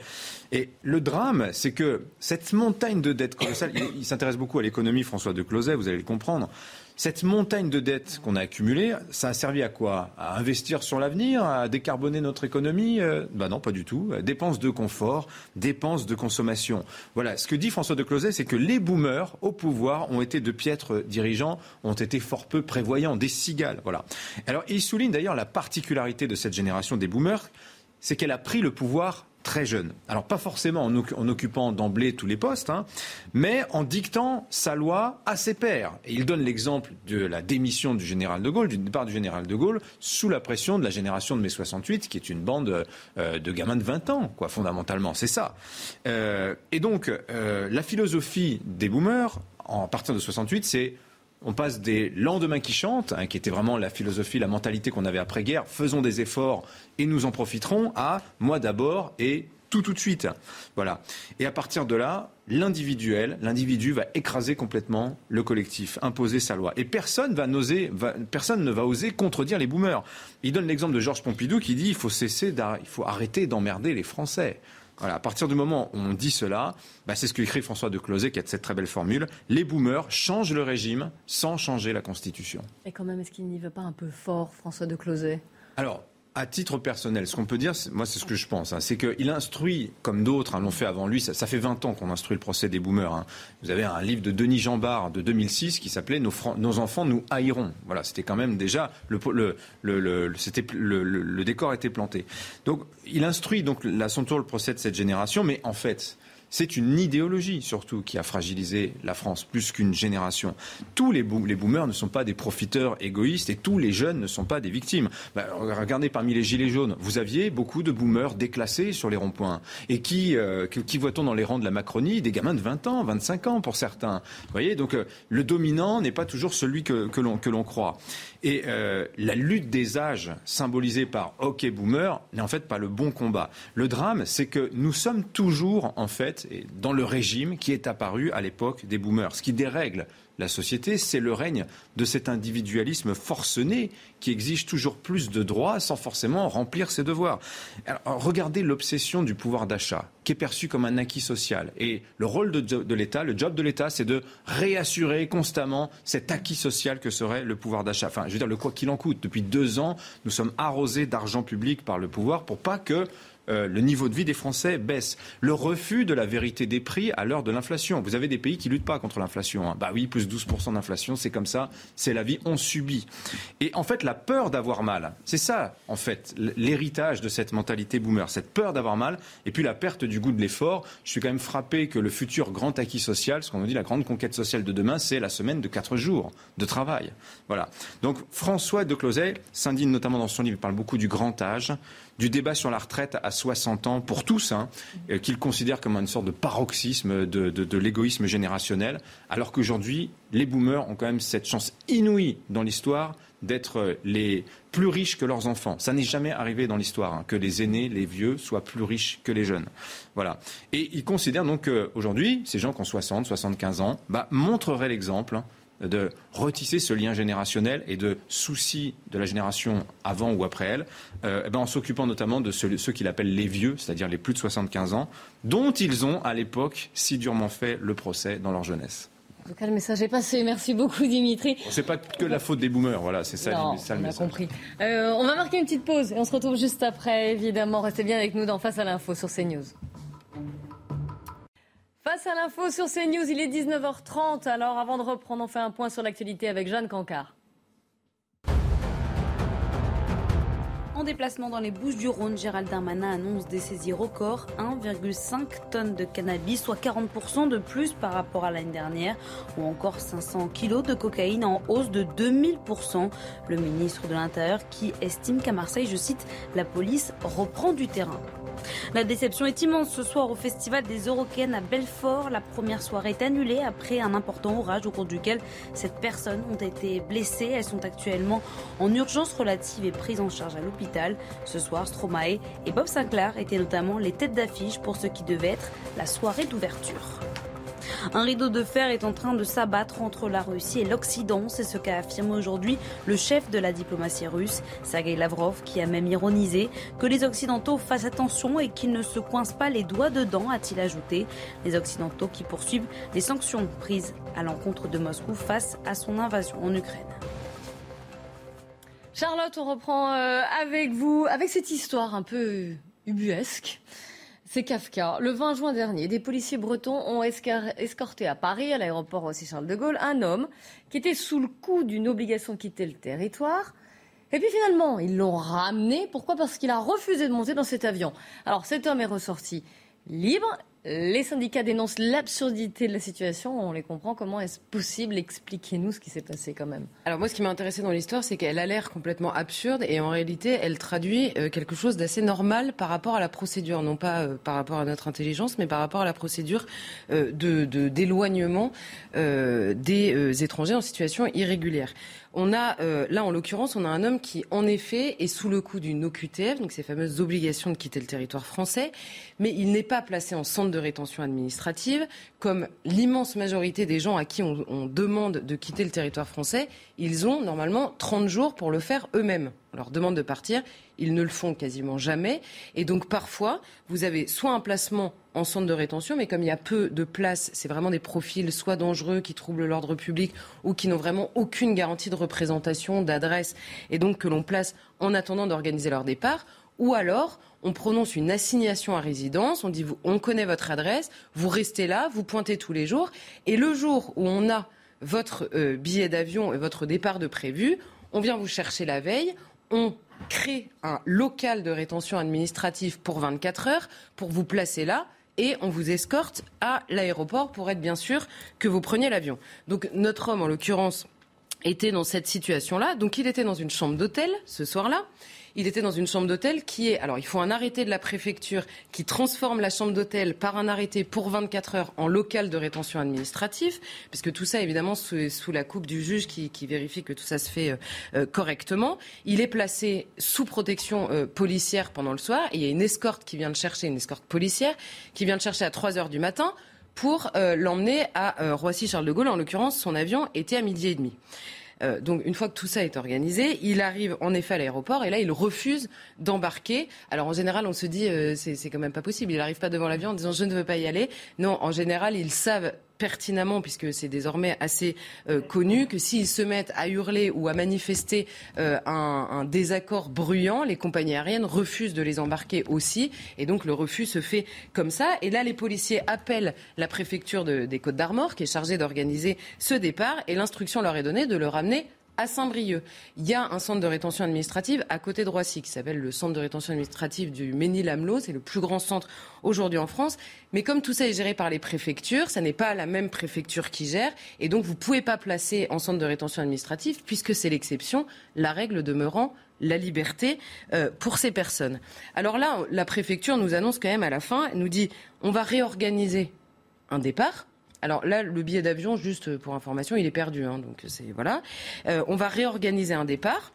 Et le drame, c'est que cette montagne de dette colossale, il, s'intéresse beaucoup à l'économie, François de Closet, vous allez le comprendre. Cette montagne de dettes qu'on a accumulée, ça a servi à quoi? À investir sur l'avenir? À décarboner notre économie? Euh, Ben non, pas du tout. Dépenses de confort, dépenses de consommation. Voilà, ce que dit François de Closet, c'est que les boomers au pouvoir ont été de piètres dirigeants, ont été fort peu prévoyants, des cigales. Voilà. Alors, il souligne d'ailleurs la particularité de cette génération des boomers, c'est qu'elle a pris le pouvoir très jeune. Alors pas forcément en, occupant d'emblée tous les postes, hein, mais en dictant sa loi à ses pairs. Et il donne l'exemple de la démission du général de Gaulle, du départ du général de Gaulle, sous la pression de la génération de mai 68, qui est une bande euh, de gamins de 20 ans, quoi, fondamentalement, c'est ça. Euh, et donc, euh, la philosophie des boomers, en partir de 68, c'est on passe des lendemains qui chantent, hein, qui était vraiment la philosophie, la mentalité qu'on avait après-guerre, faisons des efforts et nous en profiterons, à moi d'abord et tout tout de suite. Voilà. Et à partir de là, l'individuel, l'individu va écraser complètement le collectif, imposer sa loi. Et personne, va personne ne va oser contredire les boomers. Il donne l'exemple de Georges Pompidou qui dit il faut cesser, il faut arrêter d'emmerder les Français à partir du moment où on dit cela, bah, c'est ce que écrit François de Closet qui a cette très belle formule. Les boomers changent le régime sans changer la Constitution. Et quand même, est-ce qu'il n'y veut pas un peu fort, François de Closet Alors, à titre personnel, ce qu'on peut dire, moi c'est ce que je pense, hein, c'est qu'il instruit, comme d'autres hein, l'ont fait avant lui, ça, fait 20 ans qu'on instruit le procès des boomers. Hein. Vous avez un livre de Denis Jambard de 2006 qui s'appelait nos, enfants nous haïront. Voilà, c'était quand même déjà, le, le, décor était planté. Donc il instruit donc à son tour le procès de cette génération, mais en fait, c'est une idéologie surtout qui a fragilisé la France plus qu'une génération. Tous les, les, boomers ne sont pas des profiteurs égoïstes et tous les jeunes ne sont pas des victimes. Bah, regardez parmi les gilets jaunes, vous aviez beaucoup de boomers déclassés sur les ronds-points. Et qui, euh, qui, voit-on dans les rangs de la Macronie? Des gamins de 20 ans, 25 ans pour certains. Vous voyez, donc euh, le dominant n'est pas toujours celui que, que l'on croit. Et euh, la lutte des âges symbolisée par OK Boomer n'est en fait pas le bon combat. Le drame, c'est que nous sommes toujours en fait dans le régime qui est apparu à l'époque des boomers, ce qui dérègle la société, c'est le règne de cet individualisme forcené qui exige toujours plus de droits sans forcément remplir ses devoirs. regardez l'obsession du pouvoir d'achat, qui est perçu comme un acquis social. Et le rôle de, l'État, le job de l'État, c'est de réassurer constamment cet acquis social que serait le pouvoir d'achat. Enfin, je veux dire, le quoi qu'il en coûte. Depuis deux ans, nous sommes arrosés d'argent public par le pouvoir pour pas que euh, le niveau de vie des Français baisse. Le refus de la vérité des prix à l'heure de l'inflation. Vous avez des pays qui luttent pas contre l'inflation. Hein. Bah oui, plus 12% d'inflation, c'est comme ça, c'est la vie, on subit. Et en fait, la peur d'avoir mal, c'est ça, en fait, l'héritage de cette mentalité boomer, cette peur d'avoir mal, et puis la perte du goût de l'effort. Je suis quand même frappé que le futur grand acquis social, ce qu'on dit la grande conquête sociale de demain, c'est la semaine de 4 jours de travail. Voilà. Donc François de Closet s'indigne notamment dans son livre, il parle beaucoup du grand âge, du débat sur la retraite à 60 ans pour tous, hein, euh, qu'il considère comme une sorte de paroxysme de, l'égoïsme générationnel, alors qu'aujourd'hui, les boomers ont quand même cette chance inouïe dans l'histoire d'être les plus riches que leurs enfants. Ça n'est jamais arrivé dans l'histoire hein, que les aînés, les vieux, soient plus riches que les jeunes. Voilà. Et il considère donc qu'aujourd'hui, ces gens qui ont 60, 75 ans, bah, montreraient l'exemple de retisser ce lien générationnel et de souci de la génération avant ou après elle, euh, eh ben, en s'occupant notamment de ceux, qu'il appelle les vieux, c'est-à-dire les plus de 75 ans, dont ils ont à l'époque si durement fait le procès dans leur jeunesse. En tout cas, le message est passé. Merci beaucoup, Dimitri. C'est pas que la faute des boomers, voilà, c'est ça, non, ça le on a compris. Euh, on va marquer une petite pause et on se retrouve juste après, évidemment. Restez bien avec nous dans Face à l'info sur CNews. Face à l'info sur CNews, il est 19h30. Alors avant de reprendre, on fait un point sur l'actualité avec Jeanne Cancard. En déplacement dans les Bouches du Rhône, Gérald Darmanin annonce des saisies records 1,5 tonnes de cannabis, soit 40% de plus par rapport à l'année dernière, ou encore 500 kilos de cocaïne en hausse de 2000%. Le ministre de l'Intérieur qui estime qu'à Marseille, je cite, la police reprend du terrain. La déception est immense ce soir au Festival des Eurocaines à Belfort. La première soirée est annulée après un important orage au cours duquel sept personnes ont été blessées. Elles sont actuellement en urgence relative et prises en charge à l'hôpital. Ce soir, Stromae et Bob Sinclair étaient notamment les têtes d'affiche pour ce qui devait être la soirée d'ouverture. Un rideau de fer est en train de s'abattre entre la Russie et l'Occident. C'est ce qu'a affirmé aujourd'hui le chef de la diplomatie russe, Sergei Lavrov, qui a même ironisé que les Occidentaux fassent attention et qu'ils ne se coincent pas les doigts dedans, a-t-il ajouté. Les Occidentaux qui poursuivent les sanctions prises à l'encontre de Moscou face à son invasion en Ukraine. Charlotte, on reprend euh, avec vous, avec cette histoire un peu ubuesque. C'est Kafka. Le 20 juin dernier, des policiers bretons ont escorté à Paris, à l'aéroport aussi Charles de Gaulle, un homme qui était sous le coup d'une obligation de quitter le territoire. Et puis finalement, ils l'ont ramené. Pourquoi? Parce qu'il a refusé de monter dans cet avion. Alors cet homme est ressorti libre les syndicats dénoncent l'absurdité de la situation. On les comprend. Comment est-ce possible? Expliquez-nous ce qui s'est passé quand même. Alors moi, ce qui m'a intéressé dans l'histoire, c'est qu'elle a l'air complètement absurde et en réalité, elle traduit euh, quelque chose d'assez normal par rapport à la procédure, non pas euh, par rapport à notre intelligence, mais par rapport à la procédure euh, d'éloignement des étrangers en situation irrégulière. On a euh, là, en l'occurrence, on a un homme qui, en effet, est sous le coup d'une OQTF, donc ces fameuses obligations de quitter le territoire français, mais il n'est pas placé en centre de rétention administrative, comme l'immense majorité des gens à qui on, on, demande de quitter le territoire français. Ils ont normalement 30 jours pour le faire eux-mêmes. On leur demande de partir, ils ne le font quasiment jamais, et donc parfois, vous avez soit un placement en centre de rétention, mais comme il y a peu de places, c'est vraiment des profils soit dangereux, qui troublent l'ordre public, ou qui n'ont vraiment aucune garantie de représentation, d'adresse, et donc que l'on place en attendant d'organiser leur départ, ou alors on prononce une assignation à résidence, on dit on connaît votre adresse, vous restez là, vous pointez tous les jours, et le jour où on a votre euh, billet d'avion et votre départ de prévu, on vient vous chercher la veille, on crée un local de rétention administrative pour 24 heures pour vous placer là et on vous escorte à l'aéroport pour être bien sûr que vous preniez l'avion. Donc notre homme, en l'occurrence, était dans cette situation-là. Donc il était dans une chambre d'hôtel ce soir-là. Il était dans une chambre d'hôtel qui est. Alors, il faut un arrêté de la préfecture qui transforme la chambre d'hôtel par un arrêté pour 24 heures en local de rétention administrative, puisque tout ça, évidemment, sous, sous la coupe du juge qui, qui, vérifie que tout ça se fait euh, euh, correctement. Il est placé sous protection euh, policière pendant le soir. Il y a une escorte qui vient de chercher, une escorte policière, qui vient de chercher à 3 heures du matin pour euh, l'emmener à euh, Roissy-Charles de Gaulle. En l'occurrence, son avion était à midi et demi. Euh, donc une fois que tout ça est organisé, il arrive en effet à l'aéroport et là il refuse d'embarquer. Alors en général on se dit euh, c'est quand même pas possible, il n'arrive pas devant l'avion en disant je ne veux pas y aller. Non, en général ils savent pertinemment, puisque c'est désormais assez euh, connu, que s'ils se mettent à hurler ou à manifester euh, un, désaccord bruyant, les compagnies aériennes refusent de les embarquer aussi. Et donc le refus se fait comme ça. Et là, les policiers appellent la préfecture de, des Côtes d'Armor, qui est chargée d'organiser ce départ, et l'instruction leur est donnée de le ramener à Saint-Brieuc. Il y a un centre de rétention administrative à côté de Roissy qui s'appelle le centre de rétention administrative du Ménil-Amelot. C'est le plus grand centre aujourd'hui en France. Mais comme tout ça est géré par les préfectures, ça n'est pas la même préfecture qui gère. Et donc, vous ne pouvez pas placer en centre de rétention administrative puisque c'est l'exception, la règle demeurant la liberté euh, pour ces personnes. Alors là, la préfecture nous annonce quand même à la fin, elle nous dit on va réorganiser un départ alors là, le billet d'avion, juste pour information, il est perdu. Hein, donc c'est voilà. Euh, on va réorganiser un départ.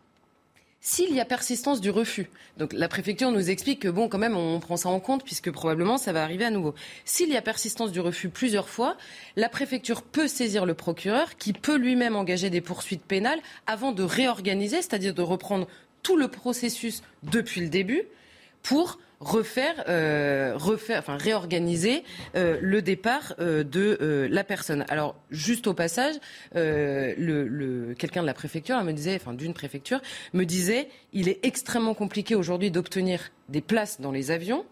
S'il y a persistance du refus, donc la préfecture nous explique que bon, quand même, on prend ça en compte puisque probablement ça va arriver à nouveau. S'il y a persistance du refus plusieurs fois, la préfecture peut saisir le procureur qui peut lui-même engager des poursuites pénales avant de réorganiser, c'est-à-dire de reprendre tout le processus depuis le début pour refaire, euh, refaire, enfin réorganiser euh, le départ euh, de la personne. Alors juste au passage, quelqu'un de la préfecture me disait, enfin d'une préfecture, me disait, il est extrêmement compliqué aujourd'hui d'obtenir des places dans les avions.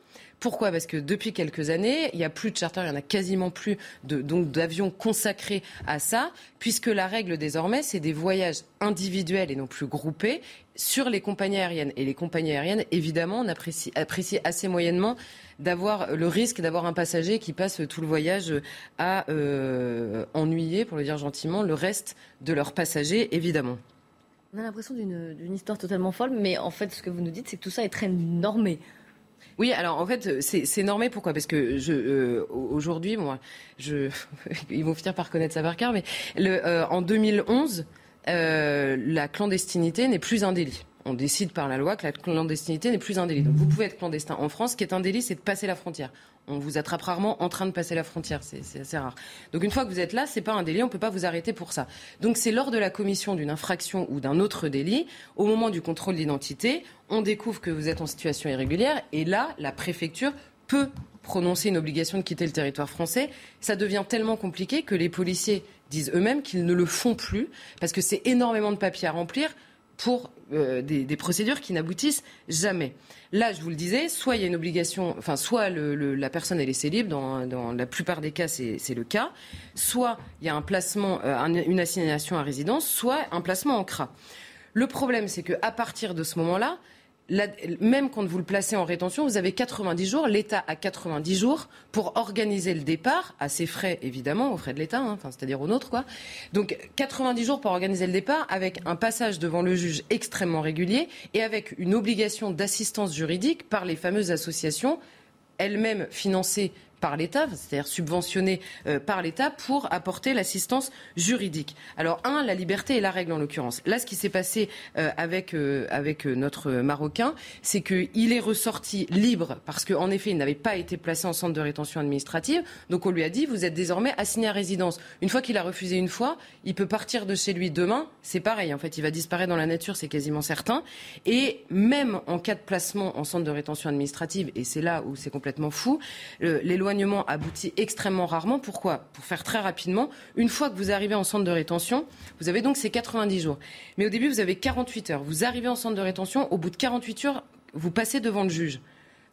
Pourquoi? Parce que depuis quelques années, il n'y a plus de charter, il n'y en a quasiment plus de, donc d'avions consacrés à ça, puisque la règle désormais, c'est des voyages individuels et non plus groupés sur les compagnies aériennes. Et les compagnies aériennes, évidemment, on apprécie, assez moyennement d'avoir le risque d'avoir un passager qui passe tout le voyage à euh, ennuyer, pour le dire gentiment, le reste de leurs passagers, évidemment. On a l'impression d'une histoire totalement folle, mais en fait, ce que vous nous dites, c'est que tout ça est très normé. Oui, alors en fait, c'est normé. Pourquoi? Parce que euh, aujourd'hui, moi, je, ils vont finir par connaître cœur, mais le, euh, en 2011, euh, la clandestinité n'est plus un délit. On décide par la loi que la clandestinité n'est plus un délit. Donc vous pouvez être clandestin en France. Ce qui est un délit, c'est de passer la frontière. On vous attrape rarement en train de passer la frontière, c'est assez rare. Donc une fois que vous êtes là, c'est pas un délit, on peut pas vous arrêter pour ça. Donc c'est lors de la commission d'une infraction ou d'un autre délit, au moment du contrôle d'identité, on découvre que vous êtes en situation irrégulière et là, la préfecture peut prononcer une obligation de quitter le territoire français. Ça devient tellement compliqué que les policiers disent eux-mêmes qu'ils ne le font plus parce que c'est énormément de papiers à remplir pour euh, des, procédures qui n'aboutissent jamais. Là, je vous le disais, soit il y a une obligation, enfin, soit la personne est laissée libre, dans, dans la plupart des cas, c'est le cas, soit il y a un placement, euh, une assignation à résidence, soit un placement en CRA. Le problème, c'est qu'à partir de ce moment-là, même quand vous le placez en rétention, vous avez 90 jours. L'État a 90 jours pour organiser le départ, à ses frais évidemment, aux frais de l'État, hein, c'est-à-dire aux nôtres. Quoi. Donc 90 jours pour organiser le départ avec un passage devant le juge extrêmement régulier et avec une obligation d'assistance juridique par les fameuses associations elles-mêmes financées par l'État, c'est-à-dire subventionné euh, par l'État pour apporter l'assistance juridique. Alors, un, la liberté est la règle en l'occurrence. Là, ce qui s'est passé euh, avec, euh, avec notre Marocain, c'est qu'il est ressorti libre parce qu'en effet, il n'avait pas été placé en centre de rétention administrative. Donc, on lui a dit, vous êtes désormais assigné à résidence. Une fois qu'il a refusé une fois, il peut partir de chez lui demain. C'est pareil, en fait, il va disparaître dans la nature, c'est quasiment certain. Et même en cas de placement en centre de rétention administrative, et c'est là où c'est complètement fou, l'éloignement aboutit extrêmement rarement. Pourquoi? Pour faire très rapidement, une fois que vous arrivez en centre de rétention, vous avez donc ces 90 jours. Mais au début, vous avez 48 heures. Vous arrivez en centre de rétention, au bout de 48 heures, vous passez devant le juge.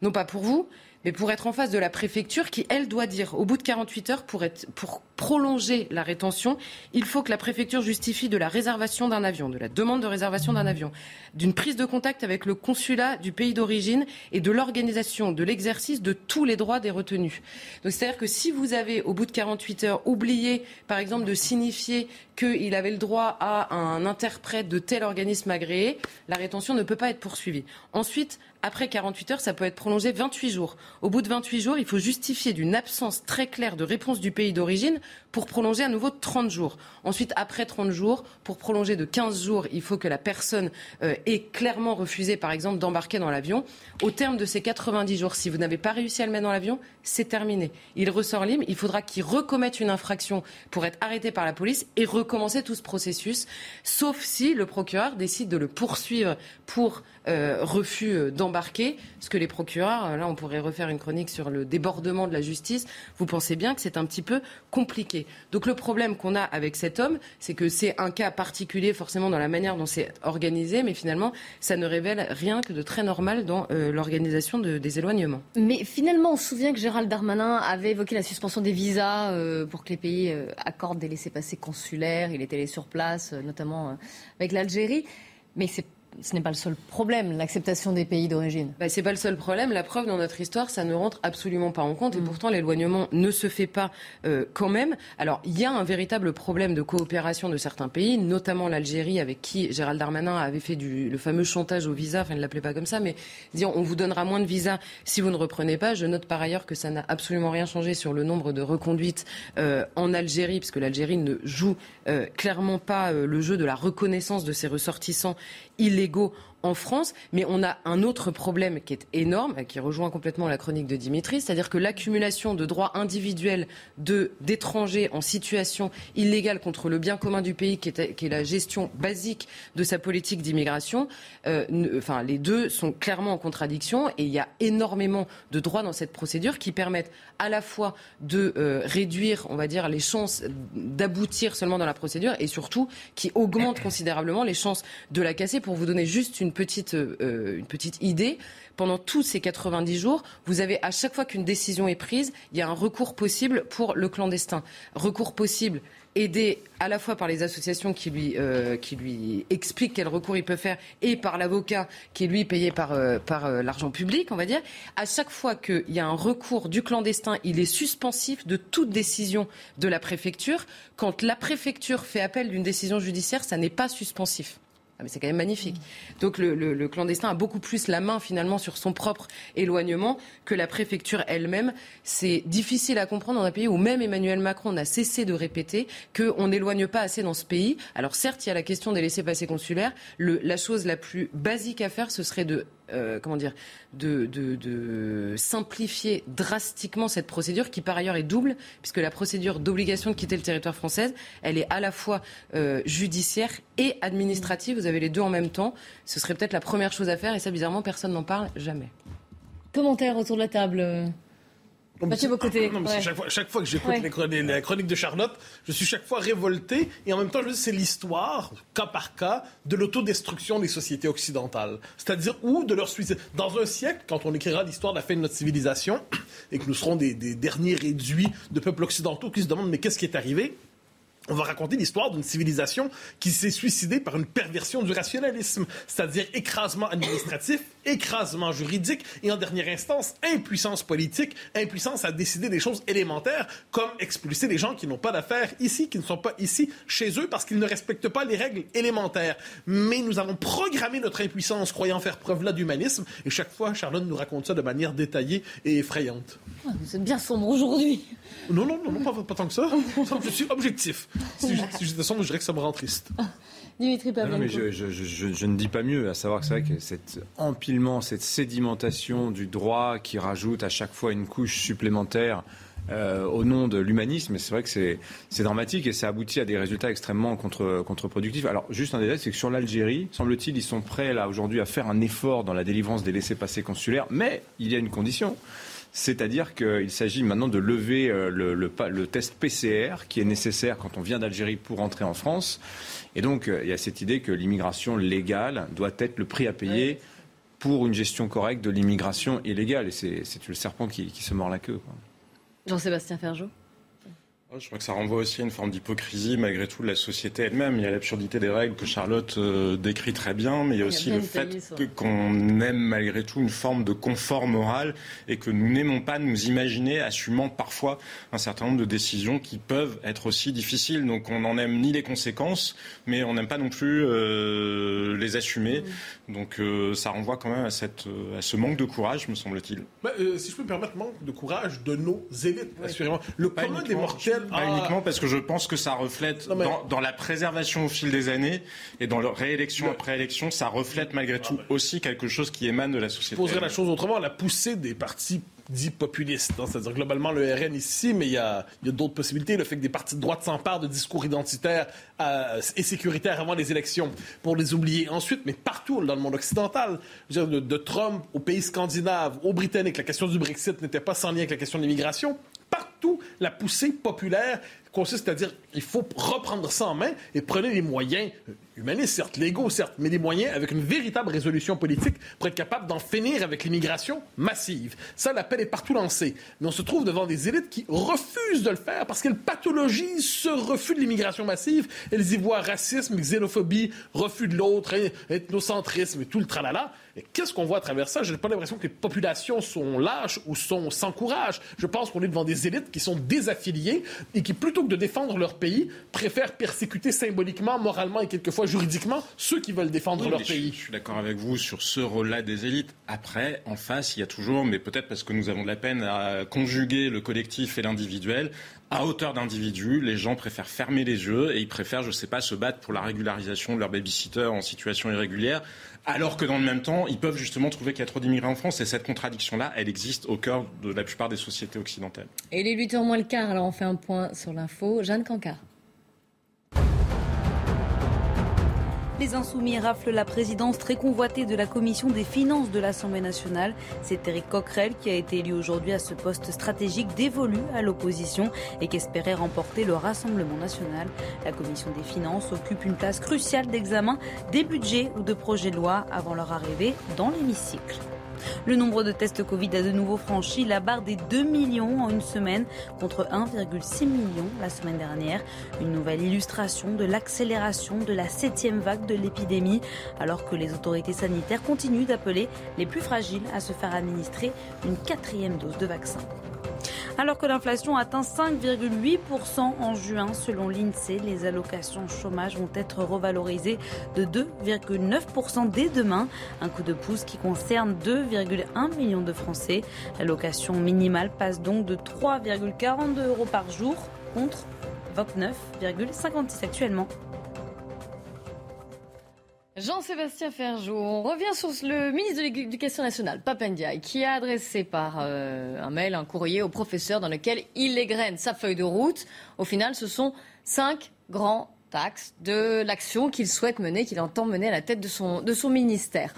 Non pas pour vous, mais pour être en face de la préfecture qui, elle, doit dire, au bout de 48 heures, pour, prolonger la rétention, il faut que la préfecture justifie de la réservation d'un avion, de la demande de réservation d'un avion, d'une prise de contact avec le consulat du pays d'origine et de l'organisation de l'exercice de tous les droits des retenus. Donc c'est-à-dire que si vous avez, au bout de 48 heures, oublié, par exemple, de signifier qu'il avait le droit à un interprète de tel organisme agréé, la rétention ne peut pas être poursuivie. Ensuite, après 48 heures, ça peut être prolongé 28 jours. Au bout de 28 jours, il faut justifier d'une absence très claire de réponse du pays d'origine pour prolonger à nouveau de 30 jours. Ensuite, après 30 jours, pour prolonger de 15 jours, il faut que la personne euh, ait clairement refusé, par exemple, d'embarquer dans l'avion. Au terme de ces 90 jours, si vous n'avez pas réussi à le mettre dans l'avion, c'est terminé. Il ressort libre. Il faudra qu'il recommette une infraction pour être arrêté par la police et recommencer tout ce processus, sauf si le procureur décide de le poursuivre pour euh, refus euh, d'embarquer. Ce que les procureurs, là, on pourrait refaire une chronique sur le débordement de la justice. Vous pensez bien que c'est un petit peu compliqué. Donc le problème qu'on a avec cet homme, c'est que c'est un cas particulier forcément dans la manière dont c'est organisé, mais finalement, ça ne révèle rien que de très normal dans euh, l'organisation des éloignements. Mais finalement, on se souvient que Gérald Darmanin avait évoqué la suspension des visas euh, pour que les pays euh, accordent des laissés-passer consulaires. Il était sur place, notamment avec l'Algérie. Mais c'est ce n'est pas le seul problème, l'acceptation des pays d'origine. Bah, ce n'est pas le seul problème. La preuve dans notre histoire, ça ne rentre absolument pas en compte. Et mm. pourtant, l'éloignement ne se fait pas euh, quand même. Alors, il y a un véritable problème de coopération de certains pays, notamment l'Algérie, avec qui Gérald Darmanin avait fait du, le fameux chantage au visa. Enfin, il ne l'appelait pas comme ça, mais disant on vous donnera moins de visas si vous ne reprenez pas. Je note par ailleurs que ça n'a absolument rien changé sur le nombre de reconduites euh, en Algérie, puisque l'Algérie ne joue euh, clairement pas le jeu de la reconnaissance de ses ressortissants illégaux en France, mais on a un autre problème qui est énorme, qui rejoint complètement la chronique de Dimitri, c'est-à-dire que l'accumulation de droits individuels d'étrangers en situation illégale contre le bien commun du pays, qui est, la gestion basique de sa politique d'immigration, euh, enfin les deux sont clairement en contradiction et il y a énormément de droits dans cette procédure qui permettent à la fois de euh, réduire, on va dire, les chances d'aboutir seulement dans la procédure et surtout qui augmentent considérablement les chances de la casser. Pour vous donner juste une petite, euh, une petite idée, pendant tous ces 90 jours, vous avez à chaque fois qu'une décision est prise, il y a un recours possible pour le clandestin. Recours possible aidé à la fois par les associations qui lui, euh, expliquent quel recours il peut faire et par l'avocat qui est lui payé par, par euh, l'argent public, on va dire. À chaque fois qu'il y a un recours du clandestin, il est suspensif de toute décision de la préfecture. Quand la préfecture fait appel d'une décision judiciaire, ça n'est pas suspensif. Ah, mais c'est quand même magnifique. Donc le, clandestin a beaucoup plus la main finalement sur son propre éloignement que la préfecture elle-même. C'est difficile à comprendre dans un pays où même Emmanuel Macron n'a cessé de répéter qu'on n'éloigne pas assez dans ce pays. Alors certes, il y a la question des laissés-passer consulaires. la chose la plus basique à faire, ce serait de euh, comment dire, de, simplifier drastiquement cette procédure qui par ailleurs est double, puisque la procédure d'obligation de quitter le territoire français, elle est à la fois euh, judiciaire et administrative. Vous avez les deux en même temps. Ce serait peut-être la première chose à faire, et ça, bizarrement, personne n'en parle jamais. Commentaire autour de la table. Chaque, fois, chaque, fois, que j'écoute les, chroniques de Charlotte, je suis chaque fois révolté et en même temps, je dis c'est l'histoire, cas par cas, de l'autodestruction des sociétés occidentales. C'est-à-dire, ou de leur suicide. Dans un siècle, quand on écrira l'histoire de la fin de notre civilisation et que nous serons des, des derniers réduits de peuples occidentaux qui se demandent mais qu'est-ce qui est arrivé? On va raconter l'histoire d'une civilisation qui s'est suicidée par une perversion du rationalisme, c'est-à-dire écrasement administratif, écrasement juridique et en dernière instance, impuissance politique, impuissance à décider des choses élémentaires comme expulser les gens qui n'ont pas d'affaires ici, qui ne sont pas ici chez eux parce qu'ils ne respectent pas les règles élémentaires. Mais nous avons programmé notre impuissance croyant faire preuve là d'humanisme et chaque fois, Charlotte nous raconte ça de manière détaillée et effrayante. Ah, vous êtes bien sombre aujourd'hui. Non, non, non, pas, pas tant que ça. Je suis objectif. Si j'étais sombre, je dirais que ça me rend triste. Dimitri non, mais je, je, je, ne dis pas mieux, à savoir que c'est vrai que cet empilement, cette sédimentation du droit qui rajoute à chaque fois une couche supplémentaire euh, au nom de l'humanisme, c'est vrai que c'est dramatique et ça aboutit à des résultats extrêmement contre, contre-productifs. Alors, juste un détail, c'est que sur l'Algérie, semble-t-il, ils sont prêts là aujourd'hui à faire un effort dans la délivrance des laissés-passer consulaires, mais il y a une condition. C'est-à-dire qu'il s'agit maintenant de lever euh, le, le, test PCR qui est nécessaire quand on vient d'Algérie pour entrer en France. Et donc, euh, il y a cette idée que l'immigration légale doit être le prix à payer pour une gestion correcte de l'immigration illégale. Et c'est le serpent qui, se mord la queue. Jean-Sébastien Ferjot je crois que ça renvoie aussi à une forme d'hypocrisie malgré tout de la société elle-même. Il y a l'absurdité des règles que Charlotte euh, décrit très bien, mais il y a aussi le fait qu'on aime malgré tout une forme de confort moral et que nous n'aimons pas nous imaginer assumant parfois un certain nombre de décisions qui peuvent être aussi difficiles. Donc on n'en aime ni les conséquences, mais on n'aime pas non plus euh, les assumer. Donc euh, ça renvoie quand même à, cette, à ce manque de courage, me semble-t-il. Bah, si je peux me permettre, manque de courage de nos élites, assurément. Le commun des mortels pas ah. uniquement parce que je pense que ça reflète dans, la préservation au fil des années et dans leur réélection après élection, ça reflète malgré tout aussi quelque chose qui émane de la société. Je poserais la chose autrement, la poussée des partis dits populistes. Hein. C'est-à-dire globalement le RN ici, mais il y a, d'autres possibilités. Le fait que des partis de droite s'emparent de discours identitaires euh, et sécuritaires avant les élections pour les oublier ensuite, mais partout dans le monde occidental, de, de, Trump aux pays scandinaves, aux Britanniques, la question du Brexit n'était pas sans lien avec la question de l'immigration partout la poussée populaire consiste à dire il faut reprendre ça en main et prenez les moyens humanistes, certes, légaux, certes, mais des moyens avec une véritable résolution politique pour être capable d'en finir avec l'immigration massive. Ça, l'appel est partout lancé. Mais on se trouve devant des élites qui refusent de le faire parce qu'elles pathologisent ce refus de l'immigration massive. Elles y voient racisme, xénophobie, refus de l'autre, ethnocentrisme et tout le tralala. Et qu'est-ce qu'on voit à travers ça? Je n'ai pas l'impression que les populations sont lâches ou sont sans courage. Je pense qu'on est devant des élites qui sont désaffiliées et qui, plutôt que de défendre leur pays, préfèrent persécuter symboliquement, moralement et quelquefois juridiquement ceux qui veulent défendre leur pays. Je suis d'accord avec vous sur ce rôle-là des élites. Après, en face, il y a toujours, mais peut-être parce que nous avons de la peine à conjuguer le collectif et l'individuel, à hauteur d'individus, les gens préfèrent fermer les yeux et ils préfèrent, je ne sais pas, se battre pour la régularisation de leur babysitter en situation irrégulière, alors que dans le même temps, ils peuvent justement trouver qu'il y a trop d'immigrés en France. Et cette contradiction-là, elle existe au cœur de la plupart des sociétés occidentales. Et les 8h moins le quart, alors on fait un point sur l'info. Jeanne Cancard. Les Insoumis raflent la présidence très convoitée de la Commission des finances de l'Assemblée nationale. C'est Éric Coquerel qui a été élu aujourd'hui à ce poste stratégique dévolu à l'opposition et qui espérait remporter le Rassemblement national. La Commission des finances occupe une place cruciale d'examen des budgets ou de projets de loi avant leur arrivée dans l'hémicycle. Le nombre de tests Covid a de nouveau franchi la barre des 2 millions en une semaine contre 1,6 million la semaine dernière. Une nouvelle illustration de l'accélération de la septième vague de l'épidémie alors que les autorités sanitaires continuent d'appeler les plus fragiles à se faire administrer une quatrième dose de vaccin. Alors que l'inflation atteint 5,8% en juin, selon l'INSEE, les allocations chômage vont être revalorisées de 2,9% dès demain. Un coup de pouce qui concerne 2,1 millions de Français. L'allocation minimale passe donc de 3,42 euros par jour contre 29,56 actuellement. Jean-Sébastien Ferjou, on revient sur le ministre de l'Éducation nationale, Papendiaï, qui a adressé par euh, un mail, un courrier au professeur dans lequel il égrène sa feuille de route. Au final, ce sont cinq grands axes de l'action qu'il souhaite mener, qu'il entend mener à la tête de son, ministère.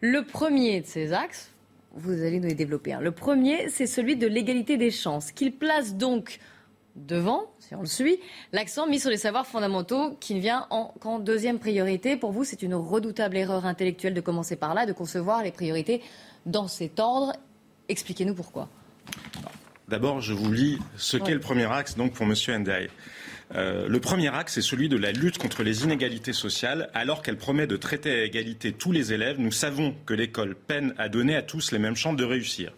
Le premier de ces axes, vous allez nous les développer. Hein. Le premier, c'est celui de l'égalité des chances, qu'il place donc devant, si on le suit, l'accent mis sur les savoirs fondamentaux qui ne vient qu'en deuxième priorité. Pour vous, c'est une redoutable erreur intellectuelle de commencer par là, de concevoir les priorités dans cet ordre. Expliquez-nous pourquoi. D'abord, je vous lis ce qu'est le premier axe donc pour M. Ndiaye. Euh, le premier axe est celui de la lutte contre les inégalités sociales. Alors qu'elle promet de traiter à égalité tous les élèves, nous savons que l'école peine à donner à tous les mêmes chances de réussir.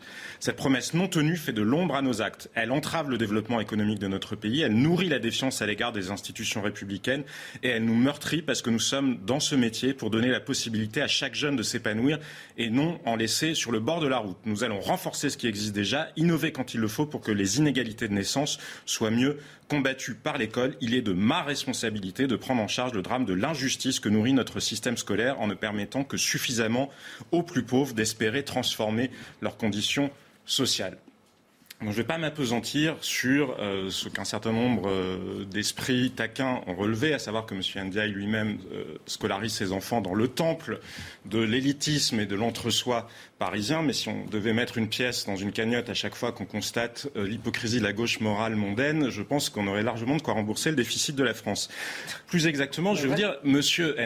Cette promesse non tenue fait de l'ombre à nos actes. Elle entrave le développement économique de notre pays, elle nourrit la défiance à l'égard des institutions républicaines et elle nous meurtrit parce que nous sommes dans ce métier pour donner la possibilité à chaque jeune de s'épanouir et non en laisser sur le bord de la route. Nous allons renforcer ce qui existe déjà, innover quand il le faut pour que les inégalités de naissance soient mieux combattues par l'école. Il est de ma responsabilité de prendre en charge le drame de l'injustice que nourrit notre système scolaire en ne permettant que suffisamment aux plus pauvres d'espérer transformer leurs conditions je ne vais pas m'apesantir sur euh, ce qu'un certain nombre euh, d'esprits taquins ont relevé, à savoir que M. Ndiaye lui-même euh, scolarise ses enfants dans le temple de l'élitisme et de l'entre-soi parisien. Mais si on devait mettre une pièce dans une cagnotte à chaque fois qu'on constate l'hypocrisie de la gauche morale mondaine, je pense qu'on aurait largement de quoi rembourser le déficit de la France. Plus exactement, je vais vous dire, M.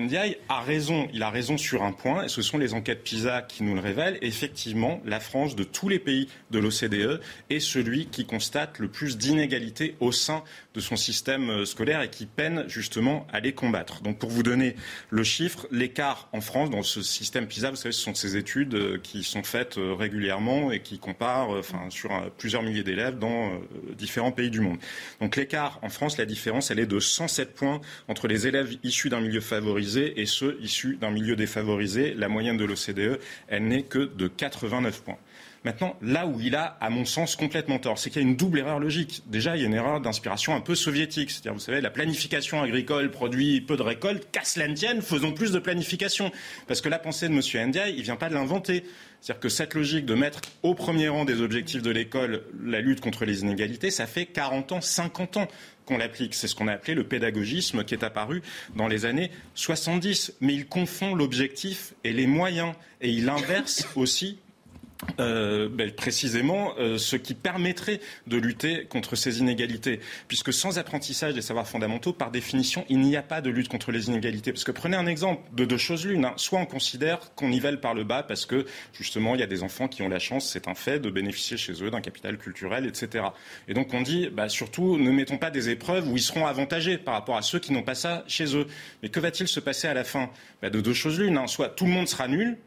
Ndiaye a raison. Il a raison sur un point, et ce sont les enquêtes PISA qui nous le révèlent. Effectivement, la France, de tous les pays de l'OCDE, est celui qui constate le plus d'inégalités au sein de son système euh, scolaire et qui peine justement à les combattre. Donc pour vous donner le chiffre, l'écart en France dans ce système PISA, vous savez, ce sont ces études euh, qui sont faites euh, régulièrement et qui comparent sur plusieurs milliers d'élèves dans différents pays du monde. Donc l'écart en France, la différence, elle est de 107 points entre les élèves issus d'un milieu favorisé et ceux issus d'un milieu défavorisé. La moyenne de l'OCDE, elle n'est que de 89 points. Maintenant, là où il a, à mon sens, complètement tort, c'est qu'il y a une double erreur logique. Déjà, il y a une erreur d'inspiration un peu soviétique. C'est-à-dire, vous savez, la planification agricole produit peu de récoltes. Qu'à cela faisons plus de planification. Parce que la pensée de M. Ndiaye, il ne vient pas de l'inventer. C'est-à-dire que cette logique de mettre au premier rang des objectifs de l'école la lutte contre les inégalités, ça fait 40 ans, 50 ans qu'on l'applique. C'est ce qu'on a appelé le pédagogisme qui est apparu dans les années 70. Mais il confond l'objectif et les moyens. Et il inverse aussi euh, ben, précisément euh, ce qui permettrait de lutter contre ces inégalités. Puisque sans apprentissage des savoirs fondamentaux, par définition, il n'y a pas de lutte contre les inégalités. Parce que prenez un exemple de deux choses l'une. Hein. Soit on considère qu'on nivelle par le bas parce que justement il y a des enfants qui ont la chance, c'est un fait, de bénéficier chez eux d'un capital culturel, etc. Et donc on dit bah, surtout ne mettons pas des épreuves où ils seront avantagés par rapport à ceux qui n'ont pas ça chez eux. Mais que va-t-il se passer à la fin? Bah, De deux choses l'une. Hein. Soit tout le monde sera nul,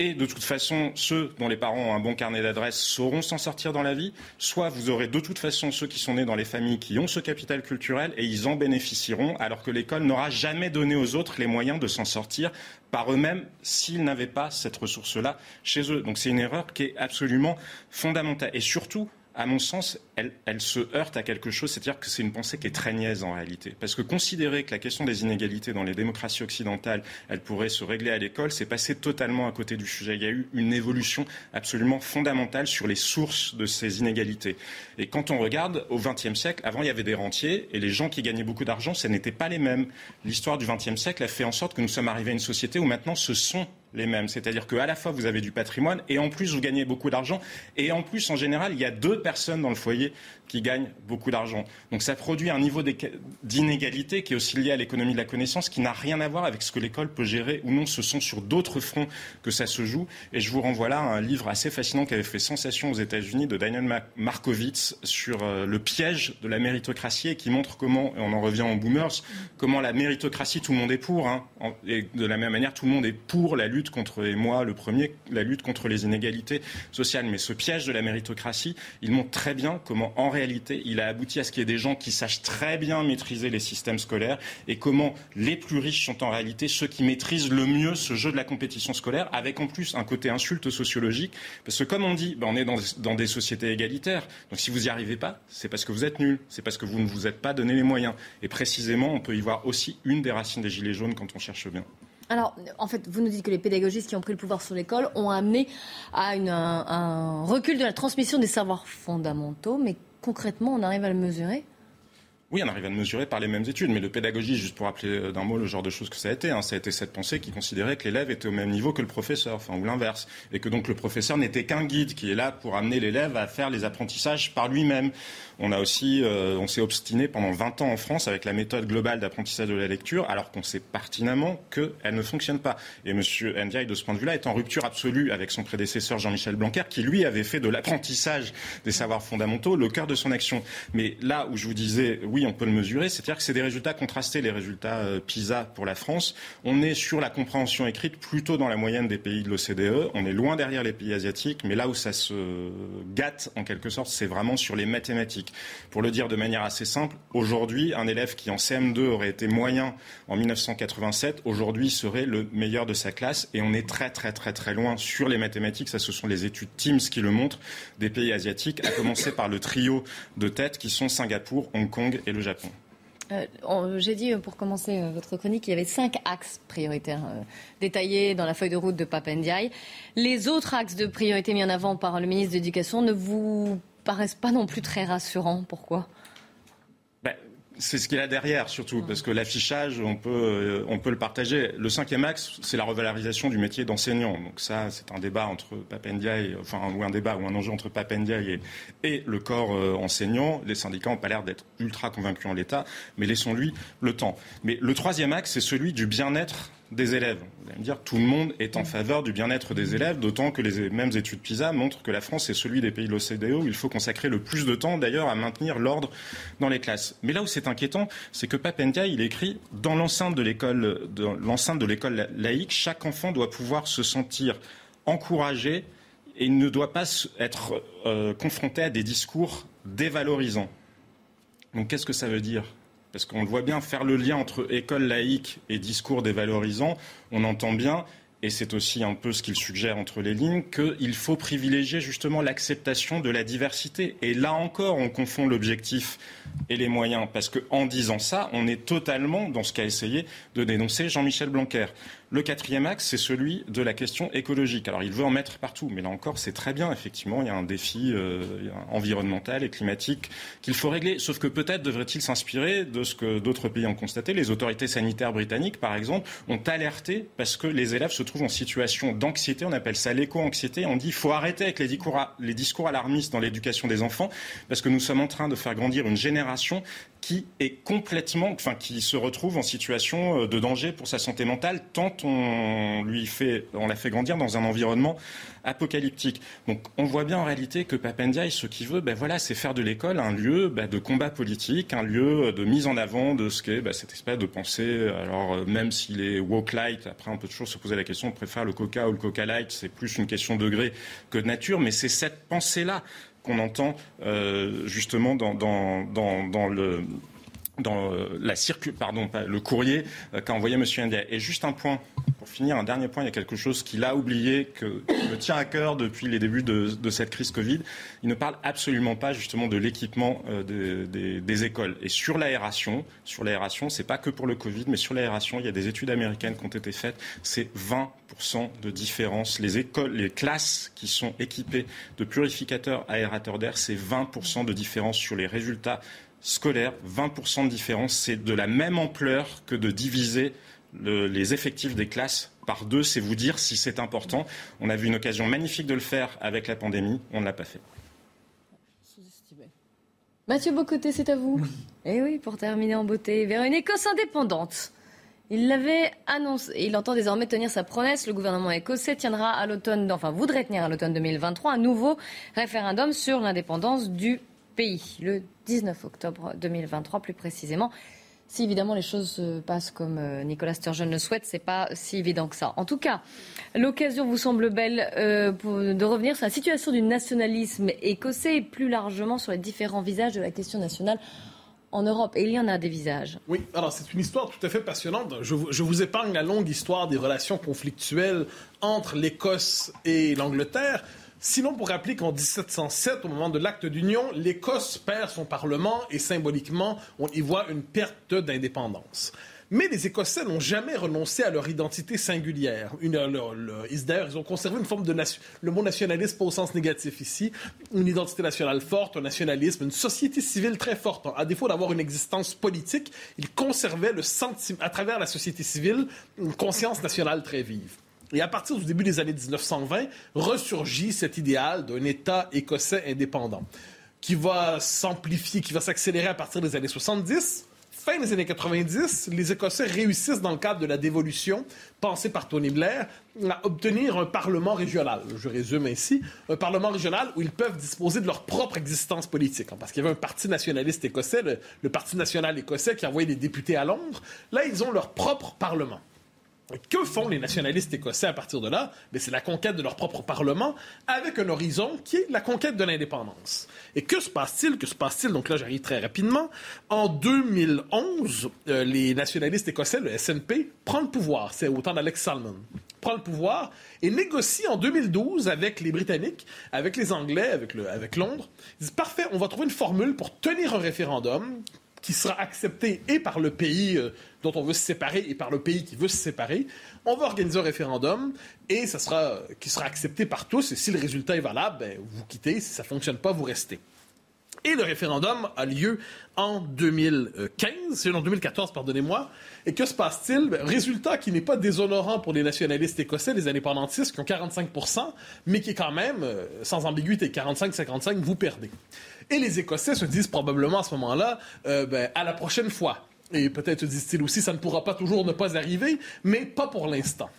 et de toute façon, ceux dont les parents ont un bon carnet d'adresses sauront s'en sortir dans la vie, soit vous aurez de toute façon ceux qui sont nés dans les familles qui ont ce capital culturel et ils en bénéficieront, alors que l'école n'aura jamais donné aux autres les moyens de s'en sortir par eux-mêmes s'ils n'avaient pas cette ressource-là chez eux. Donc c'est une erreur qui est absolument fondamentale. Et surtout, à mon sens, elle, se heurte à quelque chose, c'est-à-dire que c'est une pensée qui est très niaise en réalité. Parce que considérer que la question des inégalités dans les démocraties occidentales, elle pourrait se régler à l'école, c'est passer totalement à côté du sujet. Il y a eu une évolution absolument fondamentale sur les sources de ces inégalités. Et quand on regarde au XXe siècle, avant il y avait des rentiers et les gens qui gagnaient beaucoup d'argent, ce n'étaient pas les mêmes. L'histoire du XXe siècle a fait en sorte que nous sommes arrivés à une société où maintenant ce sont les mêmes. C'est-à-dire qu'à la fois, vous avez du patrimoine et en plus, vous gagnez beaucoup d'argent. Et en plus, en général, il y a deux personnes dans le foyer qui gagnent beaucoup d'argent. Donc ça produit un niveau d'inégalité qui est aussi lié à l'économie de la connaissance, qui n'a rien à voir avec ce que l'école peut gérer ou non. Ce sont sur d'autres fronts que ça se joue. Et je vous renvoie là à un livre assez fascinant qui avait fait sensation aux États-Unis de Daniel Markovitz sur euh, le piège de la méritocratie et qui montre comment, et on en revient en boomers, comment la méritocratie, tout le monde est pour. Hein, et de la même manière, tout le monde est pour la lutte contre, et moi le premier, la lutte contre les inégalités sociales. Mais ce piège de la méritocratie, il montre très bien comment en réalité, il a abouti à ce qu'il y ait des gens qui sachent très bien maîtriser les systèmes scolaires et comment les plus riches sont en réalité ceux qui maîtrisent le mieux ce jeu de la compétition scolaire, avec en plus un côté insulte sociologique. Parce que comme on dit, ben, on est dans, des sociétés égalitaires. Donc si vous n'y arrivez pas, c'est parce que vous êtes nul, c'est parce que vous ne vous êtes pas donné les moyens. Et précisément, on peut y voir aussi une des racines des Gilets jaunes quand on cherche bien. Alors, en fait, vous nous dites que les pédagogistes qui ont pris le pouvoir sur l'école ont amené à un, recul de la transmission des savoirs fondamentaux, mais concrètement, on arrive à le mesurer? Oui, on arrive à le mesurer par les mêmes études, mais le pédagogie, juste pour rappeler euh, d'un mot le genre de choses que ça a été, hein, ça a été cette pensée qui considérait que l'élève était au même niveau que le professeur, enfin, ou l'inverse, et que donc le professeur n'était qu'un guide qui est là pour amener l'élève à faire les apprentissages par lui-même. Euh, on s'est obstiné pendant 20 ans en France avec la méthode globale d'apprentissage de la lecture, alors qu'on sait pertinemment qu'elle ne fonctionne pas. Et M. Ndiaye, de ce point de vue-là, est en rupture absolue avec son prédécesseur Jean-Michel Blanquer, qui lui avait fait de l'apprentissage des savoirs fondamentaux le cœur de son action. Mais là où je vous disais, oui, on peut le mesurer, c'est-à-dire que c'est des résultats contrastés, les résultats euh, PISA pour la France. On est sur la compréhension écrite plutôt dans la moyenne des pays de l'OCDE. On est loin derrière les pays asiatiques, mais là où ça se gâte en quelque sorte, c'est vraiment sur les mathématiques. Pour le dire de manière assez simple, aujourd'hui, un élève qui en CM2 aurait été moyen en 1987, aujourd'hui serait le meilleur de sa classe. Et on est très très très très loin sur les mathématiques. Ça, ce sont les études Teams qui le montrent des pays asiatiques, à commencer par le trio de tête qui sont Singapour, Hong Kong et le Japon. Euh, j'ai dit euh, pour commencer euh, votre chronique qu'il y avait cinq axes prioritaires détaillés dans la feuille de route de Papendiaï. Les autres axes de priorité mis en avant par le ministre de l'Éducation ne vous paraissent pas non plus très rassurants. Pourquoi? Ben, c'est ce qu'il y a derrière, surtout, parce que l'affichage, on peut, euh, on peut le partager. Le cinquième axe, c'est la revalorisation du métier d'enseignant. Donc ça, c'est un débat entre enfin, ou un débat ou un enjeu entre Papendiaï et, et le corps euh, enseignant. Les syndicats n'ont pas l'air d'être ultra convaincus en l'état, mais laissons-lui le temps. Mais le troisième axe, c'est celui du bien-être des élèves. Vous allez me dire, tout le monde est en faveur du bien-être des élèves, d'autant que les mêmes études PISA montrent que la France est celui des pays de l'OCDE où il faut consacrer le plus de temps, d'ailleurs, à maintenir l'ordre dans les classes. Mais là où c'est inquiétant, c'est que Papendia, il écrit dans l'enceinte de l'école, laïque, chaque enfant doit pouvoir se sentir encouragé et ne doit pas être euh, confronté à des discours dévalorisants. Donc qu'est-ce que ça veut dire? Parce qu'on le voit bien, faire le lien entre école laïque et discours dévalorisant, on entend bien, et c'est aussi un peu ce qu'il suggère entre les lignes, qu'il faut privilégier justement l'acceptation de la diversité. Et là encore, on confond l'objectif et les moyens, parce qu'en disant ça, on est totalement dans ce qu'a essayé de dénoncer Jean-Michel Blanquer. Le quatrième axe, c'est celui de la question écologique. Alors, il veut en mettre partout, mais là encore, c'est très bien. Effectivement, il y a un défi euh, environnemental et climatique qu'il faut régler. Sauf que peut-être devrait-il s'inspirer de ce que d'autres pays ont constaté. Les autorités sanitaires britanniques, par exemple, ont alerté parce que les élèves se trouvent en situation d'anxiété. On appelle ça l'éco-anxiété. On dit qu'il faut arrêter avec les discours, les discours alarmistes dans l'éducation des enfants parce que nous sommes en train de faire grandir une génération qui est complètement, enfin, qui se retrouve en situation euh, de danger pour sa santé mentale, tant on lui fait, on l'a fait grandir dans un environnement apocalyptique. Donc, on voit bien en réalité que Papendiaï, ce qu'il veut, ben voilà, c'est faire de l'école un lieu ben, de combat politique, un lieu de mise en avant de ce qu'est ben, cette espèce de pensée. Alors, euh, même s'il est woke light, après, on peut toujours se poser la question, on préfère le coca ou le coca light, c'est plus une question de degré que de nature, mais c'est cette pensée-là qu'on entend euh, justement dans, le dans euh, la pardon, le courrier euh, qu'a envoyé M. India. Et juste un point, pour finir, un dernier point, il y a quelque chose qu'il a oublié, que, qui me tient à cœur depuis les débuts de, cette crise Covid. Il ne parle absolument pas justement de l'équipement euh, des, écoles. Et sur l'aération, sur l'aération, c'est pas que pour le Covid, mais sur l'aération, il y a des études américaines qui ont été faites. C'est 20% de différence. Les écoles, les classes qui sont équipées de purificateurs aérateurs d'air, c'est 20% de différence sur les résultats scolaire, 20% de différence, c'est de la même ampleur que de diviser le, les effectifs des classes par deux. C'est vous dire si c'est important. On a vu une occasion magnifique de le faire avec la pandémie. On ne l'a pas fait. Mathieu Bocoté, c'est à vous. Et eh oui, pour terminer en beauté, vers une Écosse indépendante. Il l'avait annoncé. Il entend désormais tenir sa promesse. Le gouvernement écossais tiendra à l'automne, enfin voudrait tenir à l'automne 2023 un nouveau référendum sur l'indépendance du Le 19 octobre 2023 plus précisément. Si évidemment les choses se passent comme euh, Nicolas Sturgeon le souhaite, c'est pas si évident que ça. En tout cas, l'occasion vous semble belle euh, de revenir sur la situation du nationalisme écossais et plus largement sur les différents visages de la question nationale en Europe. Et il y en a des visages. Oui, alors c'est une histoire tout à fait passionnante. Je, vous épargne la longue histoire des relations conflictuelles entre l'Écosse et l'Angleterre. Sinon, pour rappeler qu'en 1707, au moment de l'acte d'union, l'Écosse perd son Parlement et symboliquement, on y voit une perte d'indépendance. Mais les Écossais n'ont jamais renoncé à leur identité singulière. Ils ont conservé une forme de... Le mot nationalisme pas au sens négatif ici. Une identité nationale forte, un nationalisme, une société civile très forte. À défaut d'avoir une existence politique, ils conservaient le à travers la société civile, une conscience nationale très vive. Et à partir du début des années 1920, ressurgit cet idéal d'un État écossais indépendant qui va s'amplifier, qui va s'accélérer à partir des années 70. Fin des années 90, les Écossais réussissent, dans le cadre de la dévolution pensée par Tony Blair, à obtenir un Parlement régional. Je résume ainsi, un Parlement régional où ils peuvent disposer de leur propre existence politique. Parce qu'il y avait un parti nationaliste écossais, le, le Parti national écossais, qui envoyait des députés à Londres. Là, ils ont leur propre Parlement. Que font les nationalistes écossais à partir de là? Mais C'est la conquête de leur propre Parlement avec un horizon qui est la conquête de l'indépendance. Et que se passe-t-il? Que se passe-t-il? Donc là, j'arrive très rapidement. En 2011, euh, les nationalistes écossais, le SNP, prend le pouvoir. C'est au temps d'Alex Salmon. Prend le pouvoir et négocie en 2012 avec les Britanniques, avec les Anglais, avec, avec Londres. Ils disent parfait, on va trouver une formule pour tenir un référendum qui sera accepté et par le pays euh, dont on veut se séparer et par le pays qui veut se séparer, on va organiser un référendum et ça sera qui sera accepté par tous. Et si le résultat est valable, ben, vous quittez. Si ça fonctionne pas, vous restez. Et le référendum a lieu en 2015, en 2014, pardonnez-moi. Et que se passe-t-il? Ben, résultat qui n'est pas déshonorant pour les nationalistes écossais, les indépendantistes, qui ont 45 mais qui est quand même, euh, sans ambiguïté, 45-55, vous perdez. Et les Écossais se disent probablement à ce moment-là, euh, ben, à la prochaine fois Et peut-être disent-ils aussi, ça ne pourra pas toujours ne pas arriver, mais pas pour l'instant.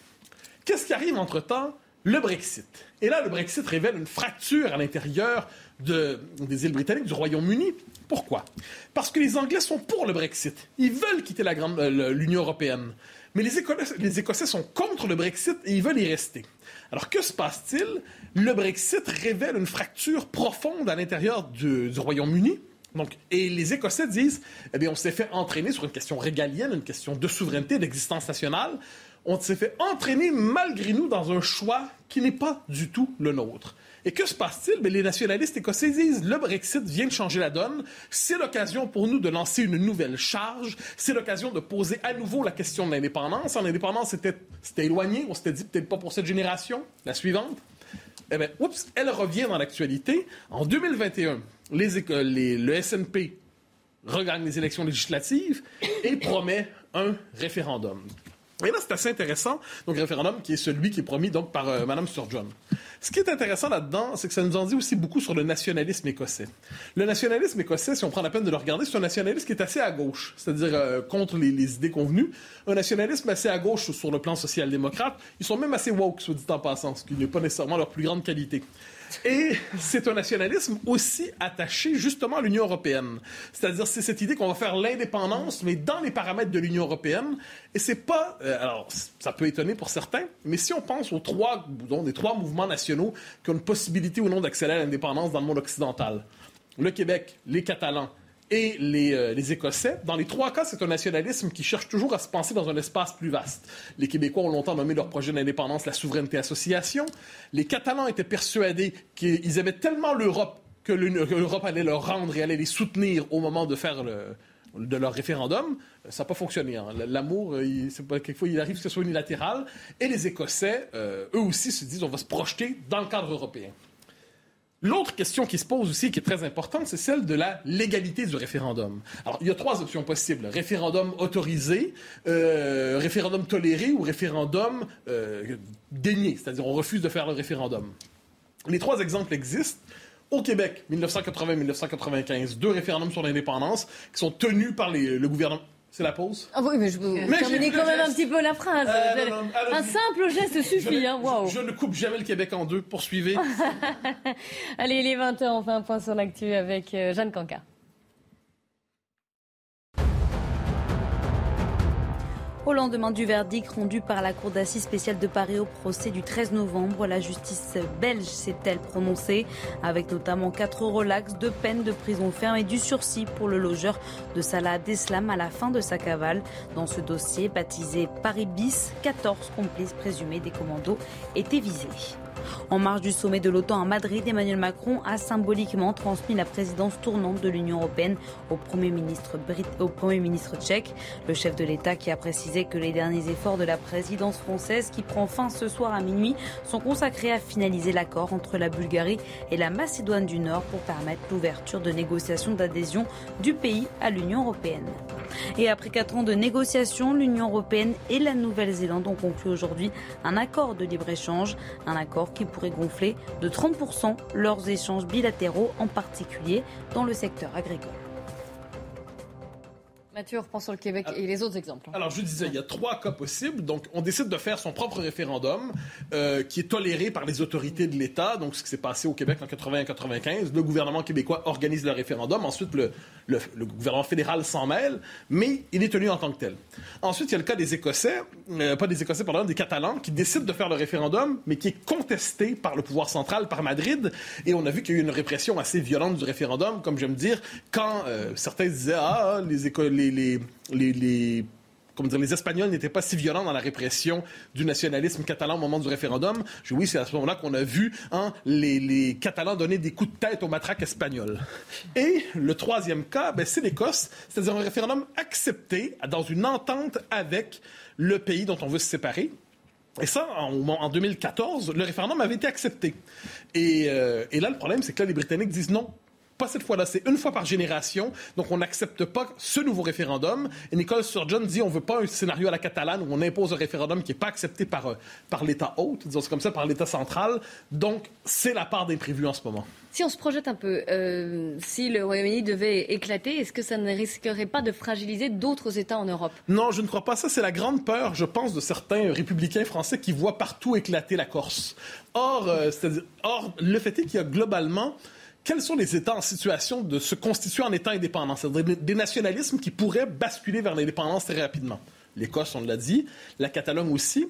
Qu'est-ce qui arrive entre-temps? Le Brexit. Et là, le Brexit révèle une fracture à l'intérieur de, des îles britanniques, du Royaume-Uni. Pourquoi? Parce que les Anglais sont pour le Brexit. Ils veulent quitter euh, l'Union européenne. Mais les Écossais, sont contre le Brexit et ils veulent y rester. Alors, que se passe-t-il? Le Brexit révèle une fracture profonde à l'intérieur du, du Royaume-Uni. Donc, et les Écossais disent, eh bien, on s'est fait entraîner sur une question régalienne, une question de souveraineté, d'existence nationale. On s'est fait entraîner malgré nous dans un choix qui n'est pas du tout le nôtre. Et que se passe-t-il? les nationalistes écossais disent le Brexit vient de changer la donne. C'est l'occasion pour nous de lancer une nouvelle charge. C'est l'occasion de poser à nouveau la question de l'indépendance. L'indépendance, c'était éloigné. On s'était dit peut-être pas pour cette génération, la suivante. Eh bien, oups, elle revient dans l'actualité. En 2021, les, les, le SNP regagne les élections législatives et promet un référendum. Et là, c'est assez intéressant. Donc, référendum qui est celui qui est promis donc par euh, Mme Sturgeon. Ce qui est intéressant là-dedans, c'est que ça nous en dit aussi beaucoup sur le nationalisme écossais. Le nationalisme écossais, si on prend la peine de le regarder, c'est un nationalisme qui est assez à gauche, c'est-à-dire euh, contre les, les, idées convenues. Un nationalisme assez à gauche sur le plan social-démocrate. Ils sont même assez woke, soit dit en passant, ce qui n'est pas nécessairement leur plus grande qualité. Et c'est un nationalisme aussi attaché justement à l'Union européenne. C'est-à-dire, c'est cette idée qu'on va faire l'indépendance, mais dans les paramètres de l'Union européenne. Et c'est pas. Euh, alors, ça peut étonner pour certains, mais si on pense aux trois, donc, des trois mouvements nationaux qui ont une possibilité ou non d'accéder à l'indépendance dans le monde occidental le Québec, les Catalans et euh, les, Écossais. Dans les trois cas, c'est un nationalisme qui cherche toujours à se penser dans un espace plus vaste. Les Québécois ont longtemps nommé leur projet d'indépendance la souveraineté association. Les Catalans étaient persuadés qu'ils aimaient tellement l'Europe que l'Europe allait leur rendre et allait les soutenir au moment de faire de leur référendum. Ça n'a pas fonctionné. Hein. L'amour, euh, quelquefois, il arrive que ce soit unilatéral. Et les Écossais, euh, eux aussi, se disent on va se projeter dans le cadre européen. L'autre question qui se pose aussi, qui est très importante, c'est celle de la légalité du référendum. Alors, il y a trois options possibles. Référendum autorisé, euh, référendum toléré ou référendum euh, dénié, c'est-à-dire on refuse de faire le référendum. Les trois exemples existent. Au Québec, 1980-1995, deux référendums sur l'indépendance qui sont tenus par le gouvernement. C'est la pause ah oui, mais je veux terminer quand même un petit peu la phrase. Euh, un simple geste suffit. Je, hein, wow. je, ne coupe jamais le Québec en deux. Poursuivez. Allez, les 20h, on fait un point sur l'actu avec euh, Jeanne Canca. Au lendemain du verdict rendu par la Cour d'assises spéciale de Paris au procès du 13 novembre, la justice belge s'est-elle prononcée, avec notamment quatre relax, de peine de prison ferme et du sursis pour le logeur de Salah Deslam à la fin de sa cavale. Dans ce dossier, baptisé Paris bis, 14 complices présumés des commandos étaient visés. En marge du sommet de l'OTAN à Madrid, Emmanuel Macron a symboliquement transmis la présidence tournante de l'Union européenne au Premier ministre, au Premier ministre tchèque. Le chef de l'État qui a précisé que les derniers efforts de la présidence française qui prend fin ce soir à minuit sont consacrés à finaliser l'accord entre la Bulgarie et la Macédoine du Nord pour permettre l'ouverture de négociations d'adhésion du pays à l'Union européenne. Et après quatre ans de négociations, l'Union européenne et la Nouvelle-Zélande ont conclu aujourd'hui un accord de libre-échange, un accord qui pourrait gonfler de 30% leurs échanges bilatéraux, en particulier dans le secteur agricole. Mathieu reprend sur le Québec et les autres exemples. Alors, je disais, il y a trois cas possibles. Donc, on décide de faire son propre référendum euh, qui est toléré par les autorités de l'État. Donc, ce qui s'est passé au Québec en 80-95. Le gouvernement québécois organise le référendum. Ensuite, le, le, gouvernement fédéral s'en mêle, mais il est tenu en tant que tel. Ensuite, il y a le cas des Écossais, euh, pas des Écossais, pardon, des Catalans, qui décident de faire le référendum, mais qui est contesté par le pouvoir central, par Madrid. Et on a vu qu'il y a eu une répression assez violente du référendum, comme j'aime dire, quand euh, certains disaient, ah, les, les, les, dire, les Espagnols n'étaient pas si violents dans la répression du nationalisme catalan au moment du référendum. oui, c'est à ce moment-là qu'on a vu hein, les, Catalans donner des coups de tête aux matraques espagnoles. Et le troisième cas, ben, c'est l'Écosse, c'est-à-dire un référendum accepté dans une entente avec le pays dont on veut se séparer. Et ça, en, 2014, le référendum avait été accepté. Et, euh, et là, le problème, c'est que là, les Britanniques disent non, pas cette fois-là, c'est une fois par génération. Donc, on n'accepte pas ce nouveau référendum. Et Nicole Sturgeon dit on veut pas un scénario à la catalane où on impose un référendum qui n'est pas accepté par, euh, par l'État hôte, disons comme ça, par l'État central. Donc, c'est la part d'imprévu en ce moment. Si on se projette un peu, euh, si le Royaume-Uni devait éclater, est-ce que ça ne risquerait pas de fragiliser d'autres États en Europe? Non, je ne crois pas. Ça, c'est la grande peur, je pense, de certains républicains français qui voient partout éclater la Corse. Or, euh, or le fait est qu'il y a globalement quels sont les États en situation de se constituer en État indépendant, c'est-à-dire des nationalismes qui pourraient basculer vers l'indépendance très rapidement. L'Écosse, on l'a dit, la Catalogne aussi.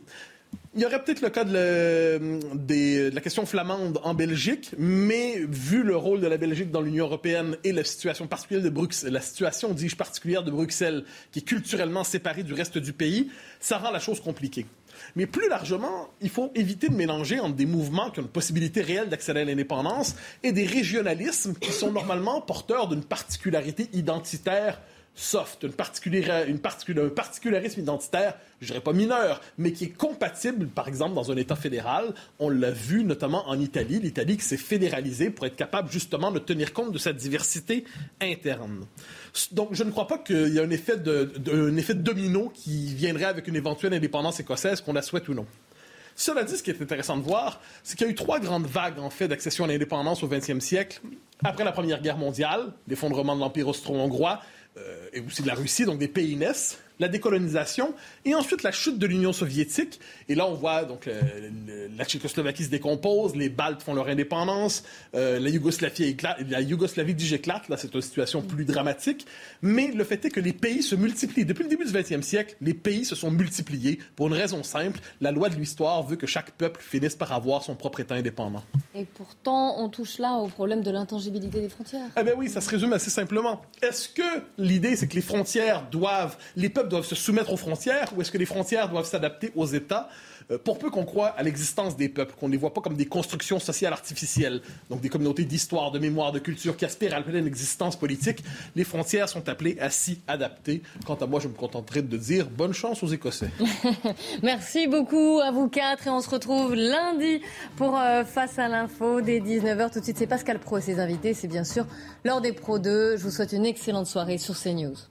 Il y aurait peut-être le cas de, la question flamande en Belgique, mais vu le rôle de la Belgique dans l'Union européenne et la situation particulière de Bruxelles, la situation, particulière de Bruxelles, qui est culturellement séparée du reste du pays, ça rend la chose compliquée. Mais plus largement, il faut éviter de mélanger entre des mouvements qui ont une possibilité réelle d'accéder à l'indépendance et des régionalismes qui sont normalement porteurs d'une particularité identitaire soft, une une un particularisme identitaire, je dirais pas mineur, mais qui est compatible, par exemple, dans un État fédéral. On l'a vu notamment en Italie, l'Italie qui s'est fédéralisée pour être capable justement de tenir compte de cette diversité interne. Donc, je ne crois pas qu'il y ait un effet de, effet de domino qui viendrait avec une éventuelle indépendance écossaise, qu'on la souhaite ou non. Cela dit, ce qui est intéressant de voir, c'est qu'il y a eu trois grandes vagues, en fait, d'accession à l'indépendance au XXe siècle. Après la Première Guerre mondiale, l'effondrement de l'Empire austro-hongrois, et aussi de la Russie, donc des pays naissent la décolonisation et ensuite la chute de l'Union soviétique. Et là, on voit donc la Tchécoslovaquie se décompose, les Baltes font leur indépendance, euh, la Yougoslavie éclate, la Yougoslavie dit j'éclate. Là, c'est une situation plus dramatique. Mais le fait est que les pays se multiplient. Depuis le début du 20e siècle, les pays se sont multipliés pour une raison simple. La loi de l'histoire veut que chaque peuple finisse par avoir son propre État indépendant. Et pourtant, on touche là au problème de l'intangibilité des frontières. Eh bien oui, ça se résume assez simplement. Est-ce que l'idée, c'est que les frontières doivent, les peuples doivent se soumettre aux frontières ou est-ce que les frontières doivent s'adapter aux États euh, pour peu qu'on croit à l'existence des peuples, qu'on ne les voit pas comme des constructions sociales artificielles, donc des communautés d'histoire, de mémoire, de culture qui aspirent à une existence politique, les frontières sont appelées à s'y adapter. Quant à moi, je me contenterai de dire bonne chance aux Écossais. Merci beaucoup à vous quatre et on se retrouve lundi pour euh, Face à l'info dès 19h. Tout de suite, c'est Pascal Pro et ses invités. C'est bien sûr l'heure des Pro 2. Je vous souhaite une excellente soirée sur CNews.